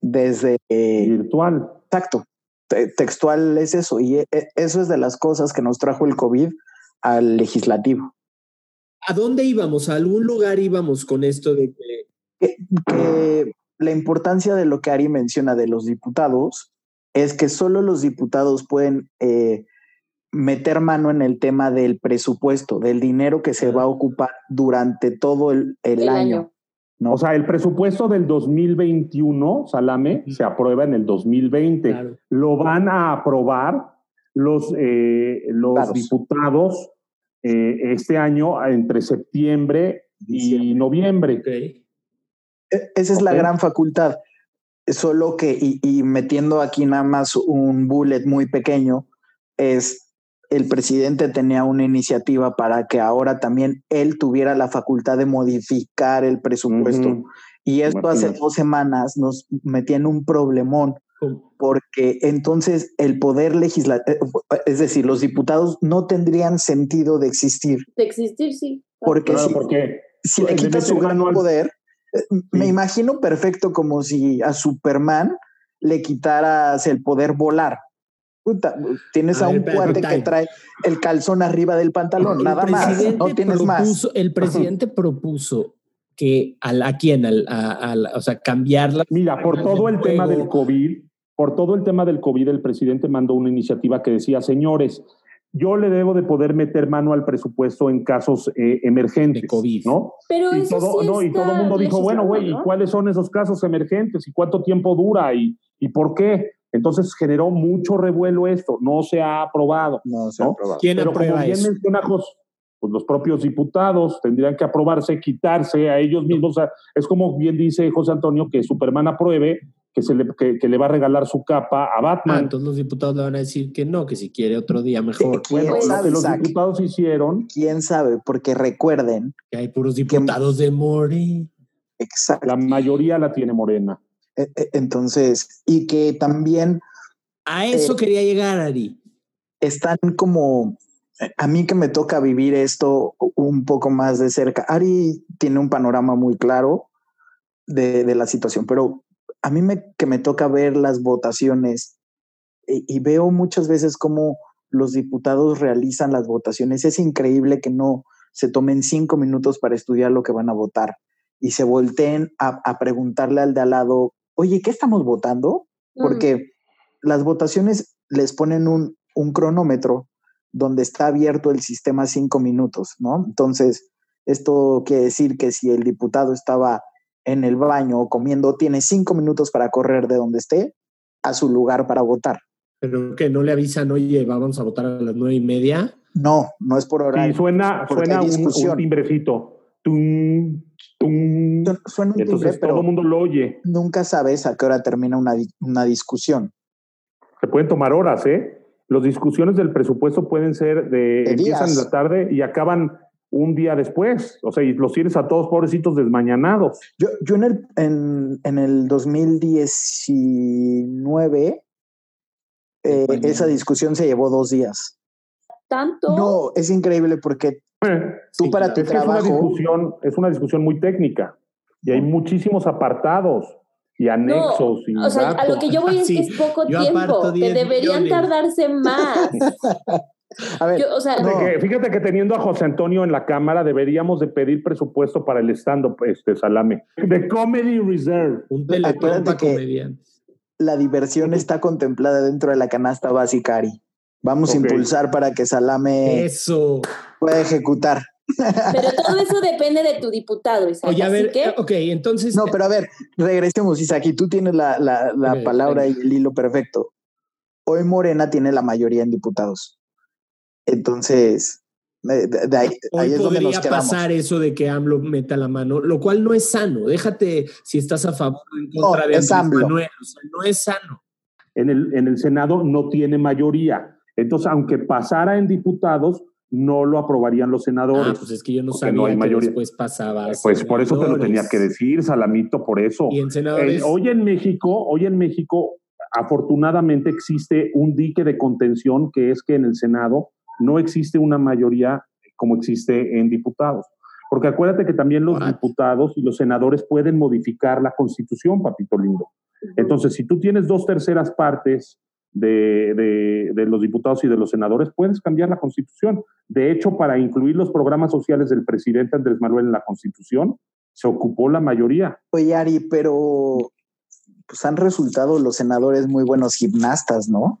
desde... eh, virtual. Exacto. Te- Textual es eso. Y e- e- eso es de las cosas que nos trajo el COVID al legislativo. ¿A dónde íbamos? ¿A algún lugar íbamos con esto de que que, que la importancia de lo que Ari menciona de los diputados es que solo los diputados pueden eh, meter mano en el tema del presupuesto, del dinero que se va a ocupar durante todo el, el El año. año. ¿no? O sea, el presupuesto del 2021, Salame, Ujú. se aprueba en el 2020. Claro. Lo van a aprobar los, eh, los diputados eh, este año entre septiembre y Diciembre. noviembre. ok. E- Esa es la gran facultad. Solo que, y, y metiendo aquí nada más un bullet muy pequeño, es el presidente tenía una iniciativa para que ahora también él tuviera la facultad de modificar el presupuesto. Y esto hace dos semanas nos metía en un problemón porque entonces el poder legislativo, es decir, los diputados no tendrían sentido de existir, De existir, sí. porque Claro, si, porque si le quitas su gran poder, eh, me Sí. imagino perfecto como si a Superman le quitaras el poder volar. Puta, tienes A a, ver, un cuate que trae el calzón arriba del pantalón, El nada más, no tienes más. El presidente propuso que a, la- a quién, al, a, a la- o sea, cambiar la Mira, por todo el tema del COVID, por todo el tema del COVID, el presidente mandó una iniciativa que decía, señores, yo le debo de poder meter mano al presupuesto en casos eh, emergentes, De COVID. ¿no? Pero Y eso todo, sí no, y todo el mundo dijo, bueno, güey, ¿y cuáles son esos casos emergentes? ¿Y cuánto tiempo dura? ¿Y, y por qué? Entonces generó mucho revuelo esto, no se ha aprobado. No, se ¿no? ha aprobado. ¿Quién Pero aprueba como bien eso? menciona pues los propios diputados tendrían que aprobarse, quitarse a ellos mismos. O sea, es como bien dice José Antonio que Superman apruebe que, se le, que, que le va a regalar su capa a Ah, Batman. entonces los diputados le van a decir que no, que si quiere otro día mejor. ¿Quién bueno, lo sabe, que los diputados hicieron, ¿Quién sabe? Porque recuerden, Que hay puros diputados de More. exacto. la mayoría la tiene Morena. Eh, eh, Entonces, y que también A eso Eh, quería llegar, Ari. están como, a mí que me toca vivir esto un poco más de cerca. Ari tiene un panorama muy claro de, de la situación, pero a mí me, que me toca ver las votaciones y, y veo muchas veces cómo los diputados realizan las votaciones. Es increíble que no se tomen cinco minutos para estudiar lo que van a votar y se volteen a, a preguntarle al de al lado, oye, ¿qué estamos votando? Mm. porque las votaciones les ponen un, un cronómetro donde está abierto el sistema cinco minutos, ¿no? Entonces, esto quiere decir que si el diputado estaba en el baño o comiendo, tiene cinco minutos para correr de donde esté a su lugar para votar. Pero que no le avisan, oye, vamos a votar a las nueve y media. No, no es por horario. Sí, suena, suena un, timbrecito. Tum, tum. Suena un entonces timbre, pero todo el mundo lo oye. nunca sabes a qué hora termina una, una discusión. Se pueden tomar horas, ¿eh? Las discusiones del presupuesto pueden ser de, De empiezan días. en la tarde y acaban un día después. O sea, y los tienes a todos pobrecitos desmañanados. Yo, yo en, el, en, en el 2019, eh, esa discusión se llevó dos días. Tanto. No, es increíble porque tú Sí, para tu Es que es una trabajo, discusión, es una discusión muy técnica y hay muchísimos apartados y anexos y O sea, a lo que yo voy es [LAUGHS] Sí, que es poco tiempo, que 10 deberían millones. tardarse más. [LAUGHS] a ver, Yo, o sea, No. Fíjate que, fíjate que teniendo a José Antonio en la cámara deberíamos de pedir presupuesto para el stand-up, este, Salame. De Comedy Reserve. Un teletón para comediantes. la diversión está contemplada dentro de la canasta básica, Ari. Vamos a impulsar para que Salame Eso. pueda ejecutar. pero todo eso depende de tu diputado, Isaac. Oye, a ver, que, eh, ok, entonces. No, pero a ver, regresemos, Isaac, y tú tienes la, la- palabra y venga. el hilo perfecto. Hoy Morena tiene la mayoría en diputados. Entonces, eh, de, de ahí, Hoy ahí es donde podría nos quedamos. pasar eso de que AMLO meta la mano, lo cual no es sano. Déjate si estás a favor o en contra No, de es AMLO. Manuel. O sea, no es sano. En el, en el Senado no tiene mayoría. Entonces, aunque pasara en diputados, no lo aprobarían los Ah, senadores. pues es que yo no sabía no hay que mayoría. después pasaba. a pues por eso te lo tenía que decir, Salamito, por eso. Y en senadores. Eh, hoy en México, hoy en México, afortunadamente existe un dique de contención que es que en el Senado no existe una mayoría como existe en diputados. Porque acuérdate que también los What? diputados y los senadores pueden modificar la constitución, papito lindo. Entonces, si tú tienes dos terceras partes de, de- de los diputados y de los senadores, puedes cambiar la constitución. De hecho, para incluir los programas sociales del presidente Andrés Manuel en la constitución, se ocupó la mayoría. Oye, Ari, pero pues han resultado los senadores muy buenos gimnastas, ¿no?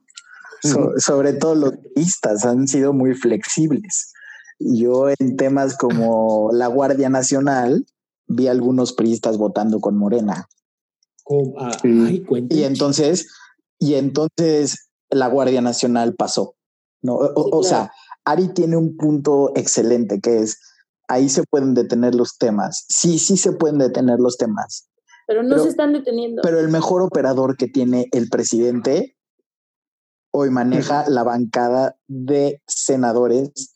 So- sobre todo los turistas han sido muy flexibles. Yo en temas como la Guardia Nacional vi algunos priistas votando con Morena. Ah, Sí. ay, cuenta. Y entonces, y entonces la Guardia Nacional pasó. ¿no? O, sea, Ari tiene un punto excelente que es ahí se pueden detener los temas. Sí, sí se pueden detener los temas. pero no pero- se están deteniendo. Pero el mejor operador que tiene el presidente hoy maneja la bancada de senadores.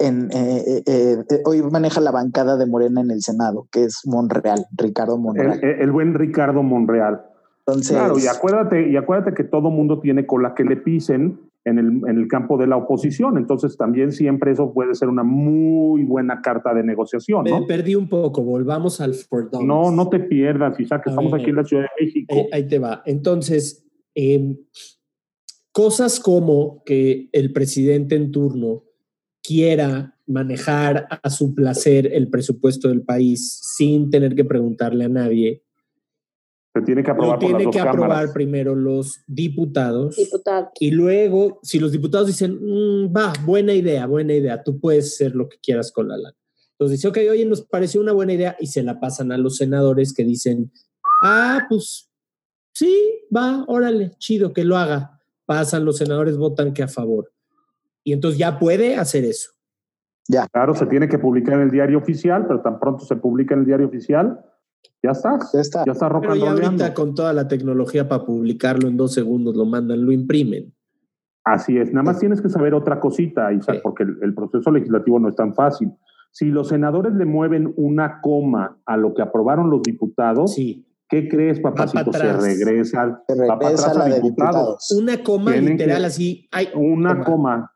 En, eh, eh, eh, hoy maneja la bancada de Morena en el Senado, que es Monreal, Ricardo Monreal. el- el buen Ricardo Monreal. Entonces, Claro, y acuérdate, y acuérdate que todo mundo tiene cola que le pisen en el, en el campo de la oposición. Entonces también siempre eso puede ser una muy buena carta de negociación, Me ¿no? perdí un poco. Volvamos al Ford Dumps. No, no te pierdas, Isaac, A estamos ver. aquí en la Ciudad de México. Eh, ahí te va. Entonces, eh, cosas como que el presidente en turno quiera manejar a su placer el presupuesto del país sin tener que preguntarle a nadie, Se tiene que lo aprobar por las tiene dos que aprobar cámaras. primero los diputados. Diputado. Y luego, si los diputados dicen, "Mm, va, buena idea, buena idea, tú puedes hacer lo que quieras con la lana. Entonces dice, ok, oye, nos pareció una buena idea y se la pasan a los senadores que dicen, ah, pues sí, va, órale, chido, que lo haga. Pasan los senadores, votan que a favor. Y entonces ya puede hacer eso. Claro, se tiene que publicar en el diario oficial, pero tan pronto se publica en el diario oficial, ya está. ya está. Ya está rock Pero ya ahorita con toda la tecnología para publicarlo en dos segundos, lo mandan, lo imprimen. Así es. Nada más tienes que saber otra cosita, Isaac, Sí. porque el, el proceso legislativo no es tan fácil. Si los senadores le mueven una coma a lo que aprobaron los diputados, Sí. ¿Qué crees, papacito? pa' Se atrás. regresa, Se va para regresa atrás la a diputados. diputados. Una coma Tienen literal que- así. Ay, Una coma,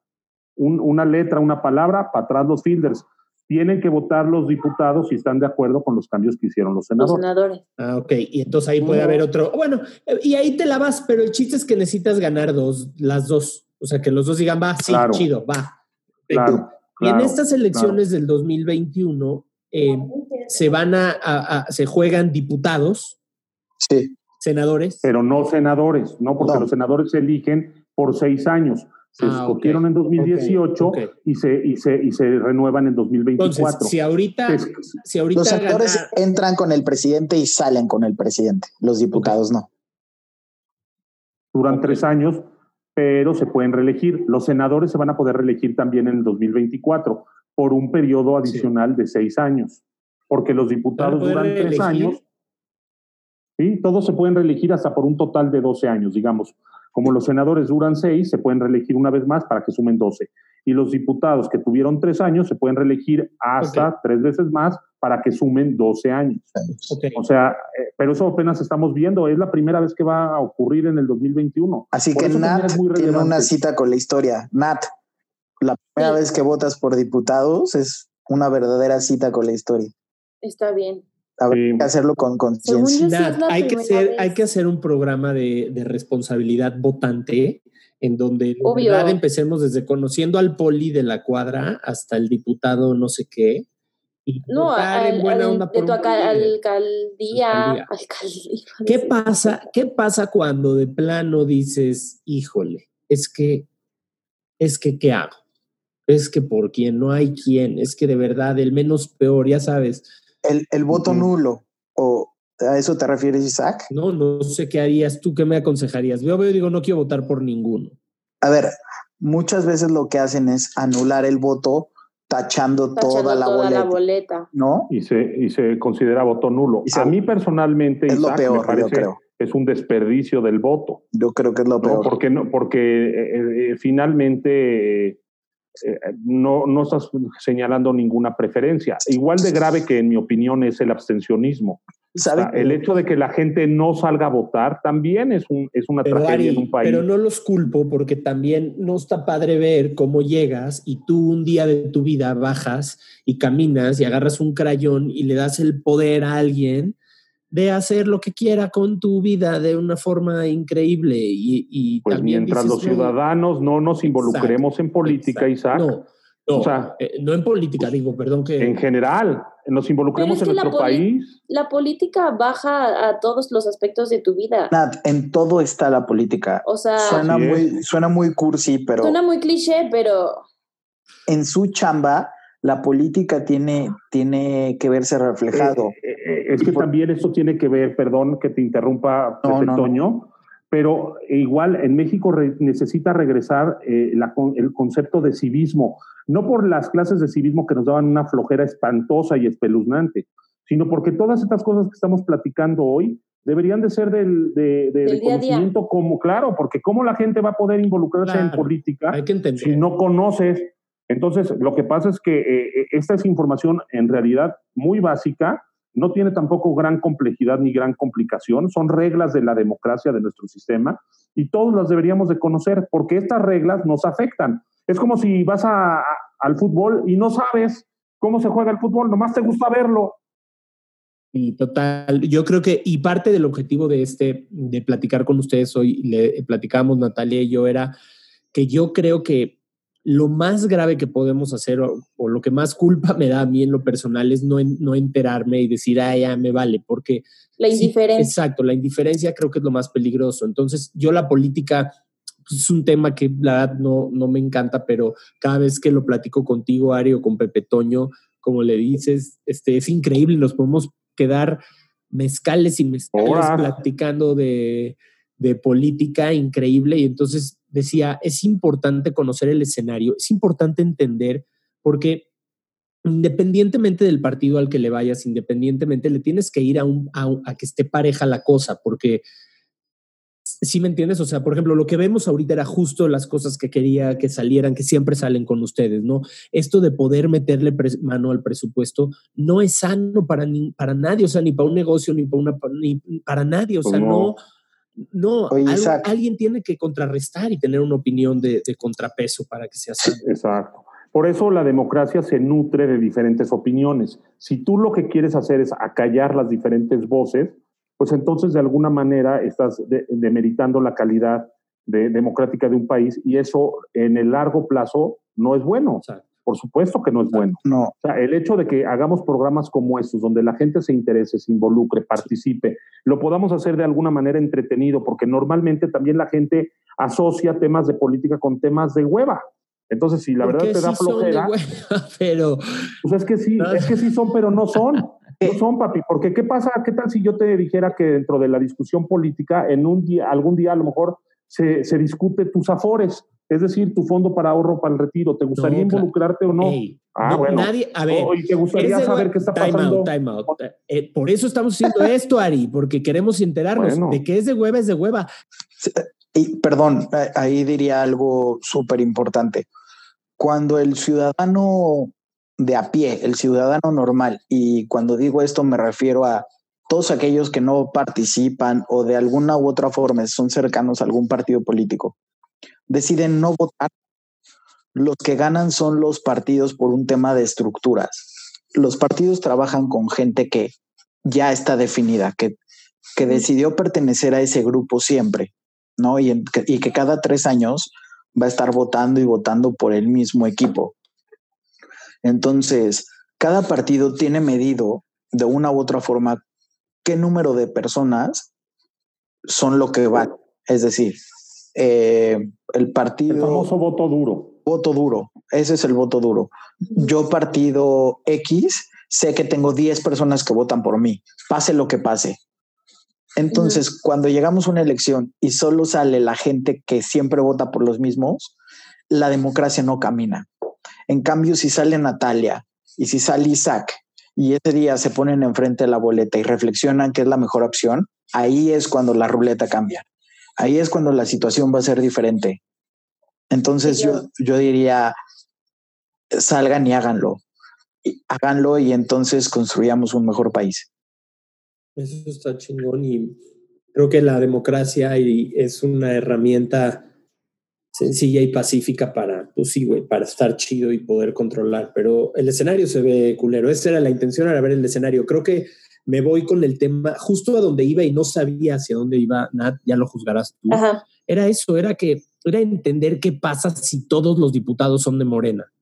un- una letra, una palabra, para atrás los fielders. Tienen que votar los diputados si están de acuerdo con los cambios que hicieron los Los senadores. senadores. Ah, ok. Y entonces ahí puede No. haber otro. Bueno, y ahí te la vas, pero el chiste es que necesitas ganar dos, las dos. O sea, que los dos digan, va, sí, Claro. chido, va. Claro, y en estas elecciones del 2021 eh, se van a, a- a- se juegan diputados, Sí, senadores. pero no senadores, no, porque No. los senadores se eligen por seis años. Se Ah, escogieron en 2018 ok, ok. Y, se, y, se, y se renuevan en 2024. Entonces, si ahorita, Es- si ahorita los senadores gana- entran con el presidente y salen con el presidente. Los diputados no. Duran tres años, pero se pueden reelegir. Los senadores se van a poder reelegir también en el 2024 por un periodo adicional de seis años, porque los diputados duran tres años. Sí, todos se pueden reelegir hasta por un total de 12 años, digamos. Como los senadores duran seis, se pueden reelegir una vez más para que sumen 12. Y los diputados que tuvieron tres años se pueden reelegir hasta tres veces más para que sumen 12 años. O sea, eh, pero eso apenas estamos viendo. Es la primera vez que va a ocurrir en el 2021. Así Por que Nat es muy tiene una cita con la historia. Nat, la primera Sí. vez que votas por diputados es una verdadera cita con la historia. Está bien. Sí. que hacerlo con conciencia. Hay, que primera ser, vez. hay que hacer un programa de, de responsabilidad votante en donde de verdad empecemos desde conociendo al poli de la cuadra hasta el diputado no sé qué. Y No, votar en al, buena al- onda de tu alcaldía. Alcaldía. alcaldía, ¿Qué pasa? ¿Qué pasa cuando de plano dices, híjole, es que, es que, ¿qué hago? Es que por quien no hay quien, es que de verdad el menos peor, ya sabes, El, el voto nulo, o a eso te refieres, Isaac. no, no sé qué harías tú, qué me aconsejarías. Yo veo y digo, no quiero votar por ninguno. A ver, muchas veces lo que hacen es anular el voto tachando, Tachando toda la boleta, boleta. ¿no? Y se, y se considera voto nulo. Y se- a mí personalmente, Es lo Isaac, peor, me yo parece creo. es un desperdicio del voto. Yo creo que es lo ¿no? peor. Porque, no, porque eh, eh, finalmente eh, eh, no, no estás señalando ninguna preferencia. Igual de grave que en mi opinión es el abstencionismo. Sea, el hecho de que la gente no salga a votar también es, un, es una Pero, tragedia Ari, en un país. pero no los culpo porque también no está padre ver cómo llegas y tú un día de tu vida bajas y caminas y agarras un crayón y le das el poder a alguien de hacer lo que quiera con tu vida de una forma increíble y, y pues también mientras dices, los no, ciudadanos no nos involucremos en política, exacto. Isaac, No, no, O sea, eh, no en política, digo, perdón que... en general, nos involucremos en nuestro país. La política baja a todos los aspectos de tu vida. Nat, en todo está la política. O sea, Suena muy, suena muy cursi, pero suena muy cliché, pero en su chamba la política tiene, tiene que verse reflejado. Eh, es que por- también eso tiene que ver, perdón que te interrumpa, No, no, no. Toño, pero igual en México re- necesita regresar eh, la el concepto de civismo, no por las clases de civismo que nos daban una flojera espantosa y espeluznante, sino porque todas estas cosas que estamos platicando hoy deberían de ser del, de, de- Del de día a día. conocimiento como, claro, porque cómo la gente va a poder involucrarse en política Hay que entender. si no conoces. Entonces, lo que pasa es que eh, eh, esta es información en realidad muy básica, no tiene tampoco gran complejidad ni gran complicación, son reglas de la democracia de nuestro sistema y todos las deberíamos de conocer porque estas reglas nos afectan. Es como si vas a- al fútbol y no sabes cómo se juega el fútbol, nomás te gusta verlo. Y total, yo creo que, y parte del objetivo de este, de platicar con ustedes hoy, le platicamos Natalia y yo, era que yo creo que lo más grave que podemos hacer, o, o lo que más culpa me da a mí en lo personal, es no, no enterarme y decir, ah, ya me vale, porque la Sí, indiferencia. exacto, la indiferencia creo que es lo más peligroso. Entonces, yo la política pues, es un tema que la verdad no, no me encanta, pero cada vez que lo platico contigo, Ari, o con Pepe Toño, como le dices, este, es increíble, nos podemos quedar mezcales y mezcales platicando de, de política increíble. Y entonces decía, es importante conocer el escenario, es importante entender, porque independientemente del partido al que le vayas, independientemente, le tienes que ir a, un, a, que esté pareja la cosa, porque si me entiendes, o sea, por ejemplo, lo que vemos ahorita era justo las cosas que quería que salieran, que siempre salen con ustedes, ¿no? Esto de poder meterle mano al presupuesto no es sano para, ni, para nadie, o sea, ni para un negocio, ni para, una, ni para nadie, o Pues sea, no. No. Oye, algo- alguien tiene que contrarrestar y tener una opinión de, de contrapeso para que sea sano. Exacto. Por eso la democracia se nutre de diferentes opiniones. Si tú lo que quieres hacer es acallar las diferentes voces, pues entonces de alguna manera estás de- demeritando la calidad de- democrática de un país y eso en el largo plazo no es bueno. Exacto. Por supuesto que no es bueno. No, O sea, el hecho de que hagamos programas como estos, donde la gente se interese, se involucre, participe, lo podamos hacer de alguna manera entretenido, porque normalmente también la gente asocia temas de política con temas de hueva. Entonces, si la verdad te da sí son de flojera, hueva, [LAUGHS] pero pues es que sí, es que sí son, pero no son. No son, papi. Porque ¿qué pasa? ¿Qué tal si yo te dijera que dentro de la discusión política, en un día, algún día a lo mejor se, se discute tus afores, es decir, tu fondo para ahorro para el retiro. ¿Te gustaría No, claro. involucrarte o no? Ey, Ah, no, bueno. nadie, a ver, y te gustaría saber qué está time pasando. out, time out. Eh, por eso estamos haciendo [LAUGHS] esto, Ari, porque queremos enterarnos Bueno. de que es de hueva, es de hueva. Y perdón, eh, ahí diría algo súper importante. Cuando el ciudadano de a pie, el ciudadano normal, y cuando digo esto me refiero a todos aquellos que no participan o de alguna u otra forma son cercanos a algún partido político, deciden no votar, los que ganan son los partidos por un tema de estructuras. Los partidos trabajan con gente que ya está definida, que, que decidió pertenecer a ese grupo siempre. ¿no? Y, en- que- y que cada tres años va a estar votando y votando por el mismo equipo. Entonces, cada partido tiene medido de una u otra forma qué número de personas son lo que van. Es decir, eh, el El partido famoso voto duro. voto duro, ese es el voto duro. Yo partido X, sé que tengo 10 personas que votan por mí, pase lo que pase. Entonces, cuando llegamos a una elección y solo sale la gente que siempre vota por los mismos, la democracia no camina. En cambio, si sale Natalia y si sale Isaac y ese día se ponen enfrente de la boleta y reflexionan qué es la mejor opción, ahí es cuando la ruleta cambia. Ahí es cuando la situación va a ser diferente. Entonces Sí, yo, yo diría, salgan y háganlo. Háganlo y entonces construyamos un mejor país. Eso está chingón y creo que la democracia y es una herramienta sencilla y pacífica para, pues sí, güey, para estar chido y poder controlar, pero el escenario se ve culero. Esa era la intención, era ver el escenario. Creo que me voy con el tema justo a donde iba y no sabía hacia dónde iba, Nat, ya lo juzgarás tú. Ajá. Era eso, era que era entender qué pasa si todos los diputados son de Morena.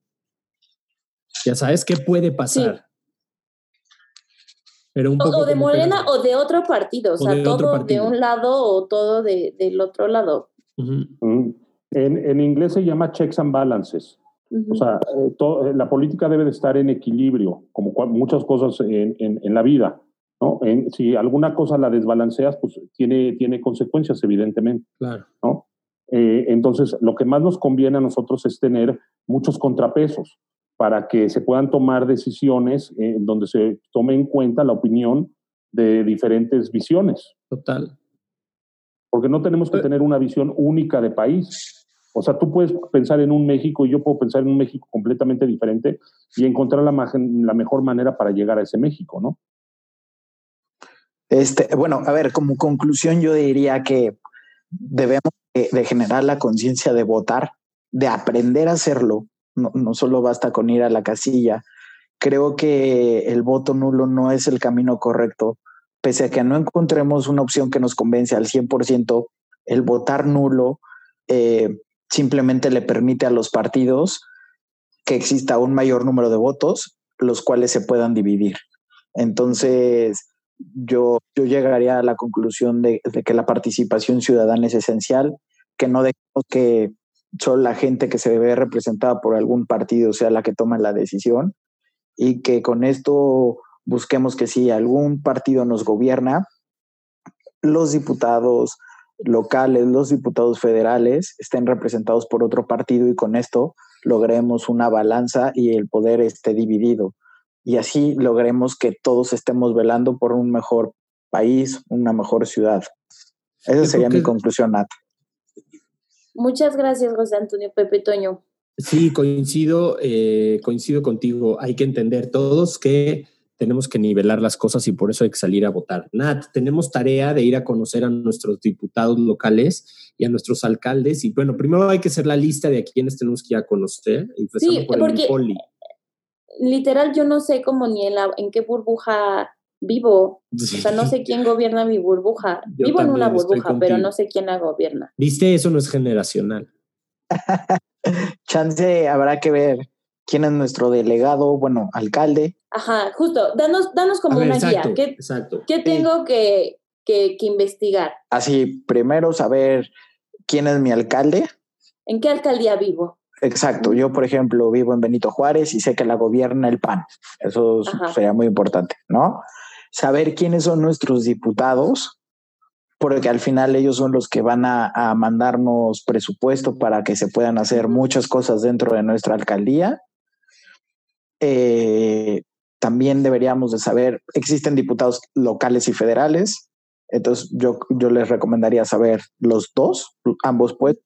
Ya sabes qué puede pasar. Pero un O, poco o de que- Morena o de otro partido, o, O sea, todo partido. de un lado o todo de, del otro lado. Mm. En, en inglés se llama checks and balances. O sea, eh, to- eh, la política debe de estar en equilibrio, como muchas cosas en, en- en la vida. ¿no? En- si alguna cosa la desbalanceas, pues tiene, tiene consecuencias, evidentemente. Claro. ¿no? Eh, entonces, lo que más nos conviene a nosotros es tener muchos contrapesos para que se puedan tomar decisiones eh, en donde se tome en cuenta la opinión de diferentes visiones, Total. porque no tenemos que tener una visión única de país. O sea, tú puedes pensar en un México y yo puedo pensar en un México completamente diferente y encontrar la, mejor manera para llegar a ese México, ¿no? Este, bueno, a ver, como conclusión yo diría que debemos de, de generar la conciencia de votar, de aprender a hacerlo. No, no solo basta con ir a la casilla. Creo que el voto nulo no es el camino correcto. Pese a que no encontremos una opción que nos convence al 100%, el votar nulo eh, simplemente le permite a los partidos que exista un mayor número de votos, los cuales se puedan dividir. Entonces, yo, yo llegaría a la conclusión de, que la participación ciudadana es esencial, que no dejemos que solo la gente que se ve representada por algún partido sea la que toma la decisión y que con esto busquemos que si algún partido nos gobierna, los diputados locales, los diputados federales estén representados por otro partido y con esto logremos una balanza y el poder esté dividido y así logremos que todos estemos velando por un mejor país, una mejor ciudad. Esa sería mi conclusión, Nat. Muchas gracias, José Antonio Pepe Toño. Sí, coincido, eh, coincido contigo. Hay que entender todos que tenemos que nivelar las cosas y por eso hay que salir a votar. Nat, tenemos tarea de ir a conocer a nuestros diputados locales y a nuestros alcaldes. Y bueno, primero hay que hacer la lista de a quienes tenemos que ir a conocer, empezando Sí, por el porque- poli. Literal, yo no sé cómo ni en, la, en qué burbuja vivo. O sea, no sé quién gobierna mi burbuja. Yo Vivo en una burbuja, pero no sé quién la gobierna. Viste, eso no es generacional. [LAUGHS] Chance habrá que ver quién es nuestro delegado, bueno, alcalde. Ajá, justo. Danos, danos como ver, una exacto, guía. ¿Qué, exacto. qué tengo que, que, que investigar? Así, primero saber quién es mi alcalde. ¿En qué alcaldía vivo? Exacto, yo por ejemplo vivo en Benito Juárez y sé que la gobierna el PAN. Eso Ajá. sería muy importante, ¿no? Saber quiénes son nuestros diputados porque al final ellos son los que van a, a mandarnos presupuesto para que se puedan hacer muchas cosas dentro de nuestra alcaldía. Eh, también deberíamos de saber, existen diputados locales y federales, entonces yo, yo les recomendaría saber los dos, ambos puestos.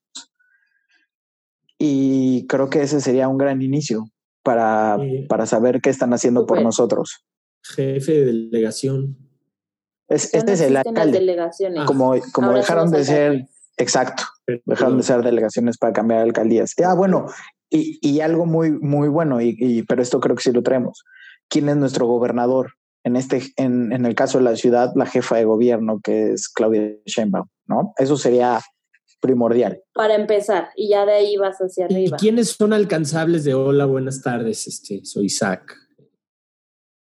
Y creo que ese sería un gran inicio para, Sí. para saber qué están haciendo por nosotros. Jefe de delegación. Es, este no es el alcalde. delegaciones. Como, como Ahora dejaron de ser, exacto, dejaron de ser delegaciones para cambiar alcaldías. Ah, bueno, y, y algo muy, muy bueno, y, y- pero esto creo que sí lo traemos. ¿Quién es nuestro gobernador? En, este, en, en el caso de la ciudad, la jefa de gobierno, que es Claudia Sheinbaum, ¿no? Eso sería primordial. Para empezar, y ya de ahí vas hacia ¿Y arriba. quiénes son alcanzables de hola, buenas tardes? Este, soy Isaac.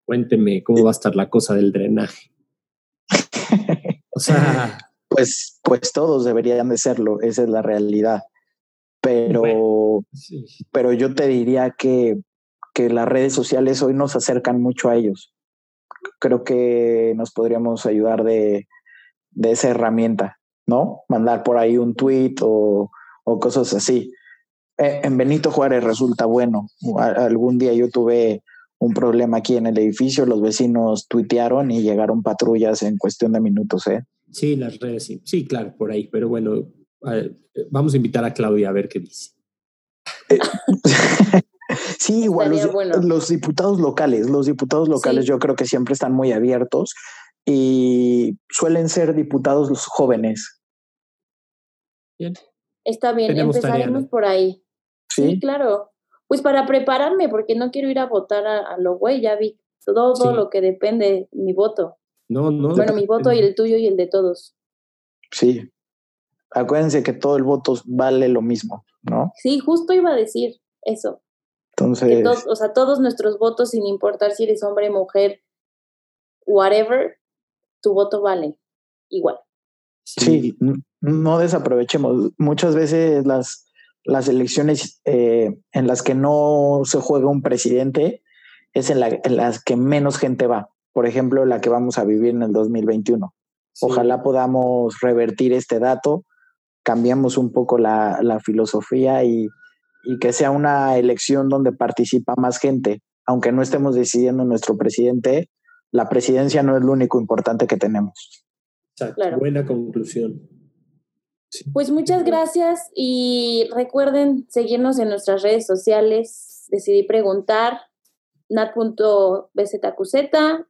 Cuénteme cómo va a estar la cosa del drenaje. O sea, [LAUGHS] Pues, pues todos deberían de serlo, esa es la realidad. Pero, Bueno. sí. pero yo te diría que, que las redes sociales hoy nos acercan mucho a ellos. Creo que nos podríamos ayudar de, de esa herramienta, ¿no? Mandar por ahí un tweet o, o cosas así. Eh, en Benito Juárez resulta bueno. Algún día yo tuve un problema aquí en el edificio, los vecinos tuitearon y llegaron patrullas en cuestión de minutos, ¿eh? sí, las redes, sí. Sí, claro, por ahí. Pero bueno, vamos a invitar a Claudia a ver qué dice. [LAUGHS] Sí, igual los, Estaría bueno. los diputados locales, los diputados locales Sí. yo creo que siempre están muy abiertos y suelen ser diputados los jóvenes, Bien. Está bien, Tenemos tarea, empezaremos ¿no? por ahí. ¿sí? Sí, claro. Pues para prepararme, porque no quiero ir a votar a, a lo güey, ya vi todo Sí. lo que depende mi voto. No, no. Bueno, mi voto y el tuyo y el de todos. Sí. Acuérdense que todo el voto vale lo mismo, ¿no? Sí, justo iba a decir eso. Que Entonces, to- o sea, todos nuestros votos, sin importar si eres hombre, mujer, whatever, tu voto vale igual. sí, no desaprovechemos. Muchas veces las, las elecciones eh, en las que no se juega un presidente es en, la- en las que menos gente va. Por ejemplo, la que vamos a vivir en el 2021. Sí. Ojalá podamos revertir este dato, cambiamos un poco la, la filosofía y, y que sea una elección donde participa más gente. Aunque no estemos decidiendo nuestro presidente, la presidencia no es lo único importante que tenemos. Exacto, Claro. Buena conclusión. Sí. Pues muchas gracias y recuerden seguirnos en nuestras redes sociales. Decidí preguntar nat.bzqz,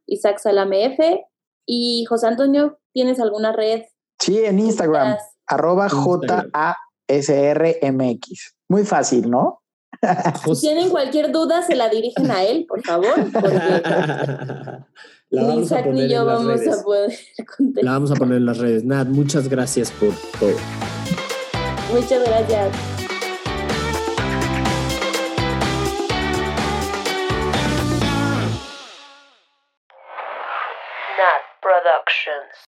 Isaac Salame F y José Antonio, ¿tienes alguna red? Sí, en Instagram, Quieras? Arroba Instagram. J-A-S-R-M-X. Muy fácil, ¿no? Si tienen cualquier duda, se la dirigen a él, por favor, [LAUGHS] ni vamos a Isaac poner ni yo en las vamos redes. a poder contestar. La vamos a poner en las redes. Nat, muchas gracias por todo. Muchas gracias. Nat Productions.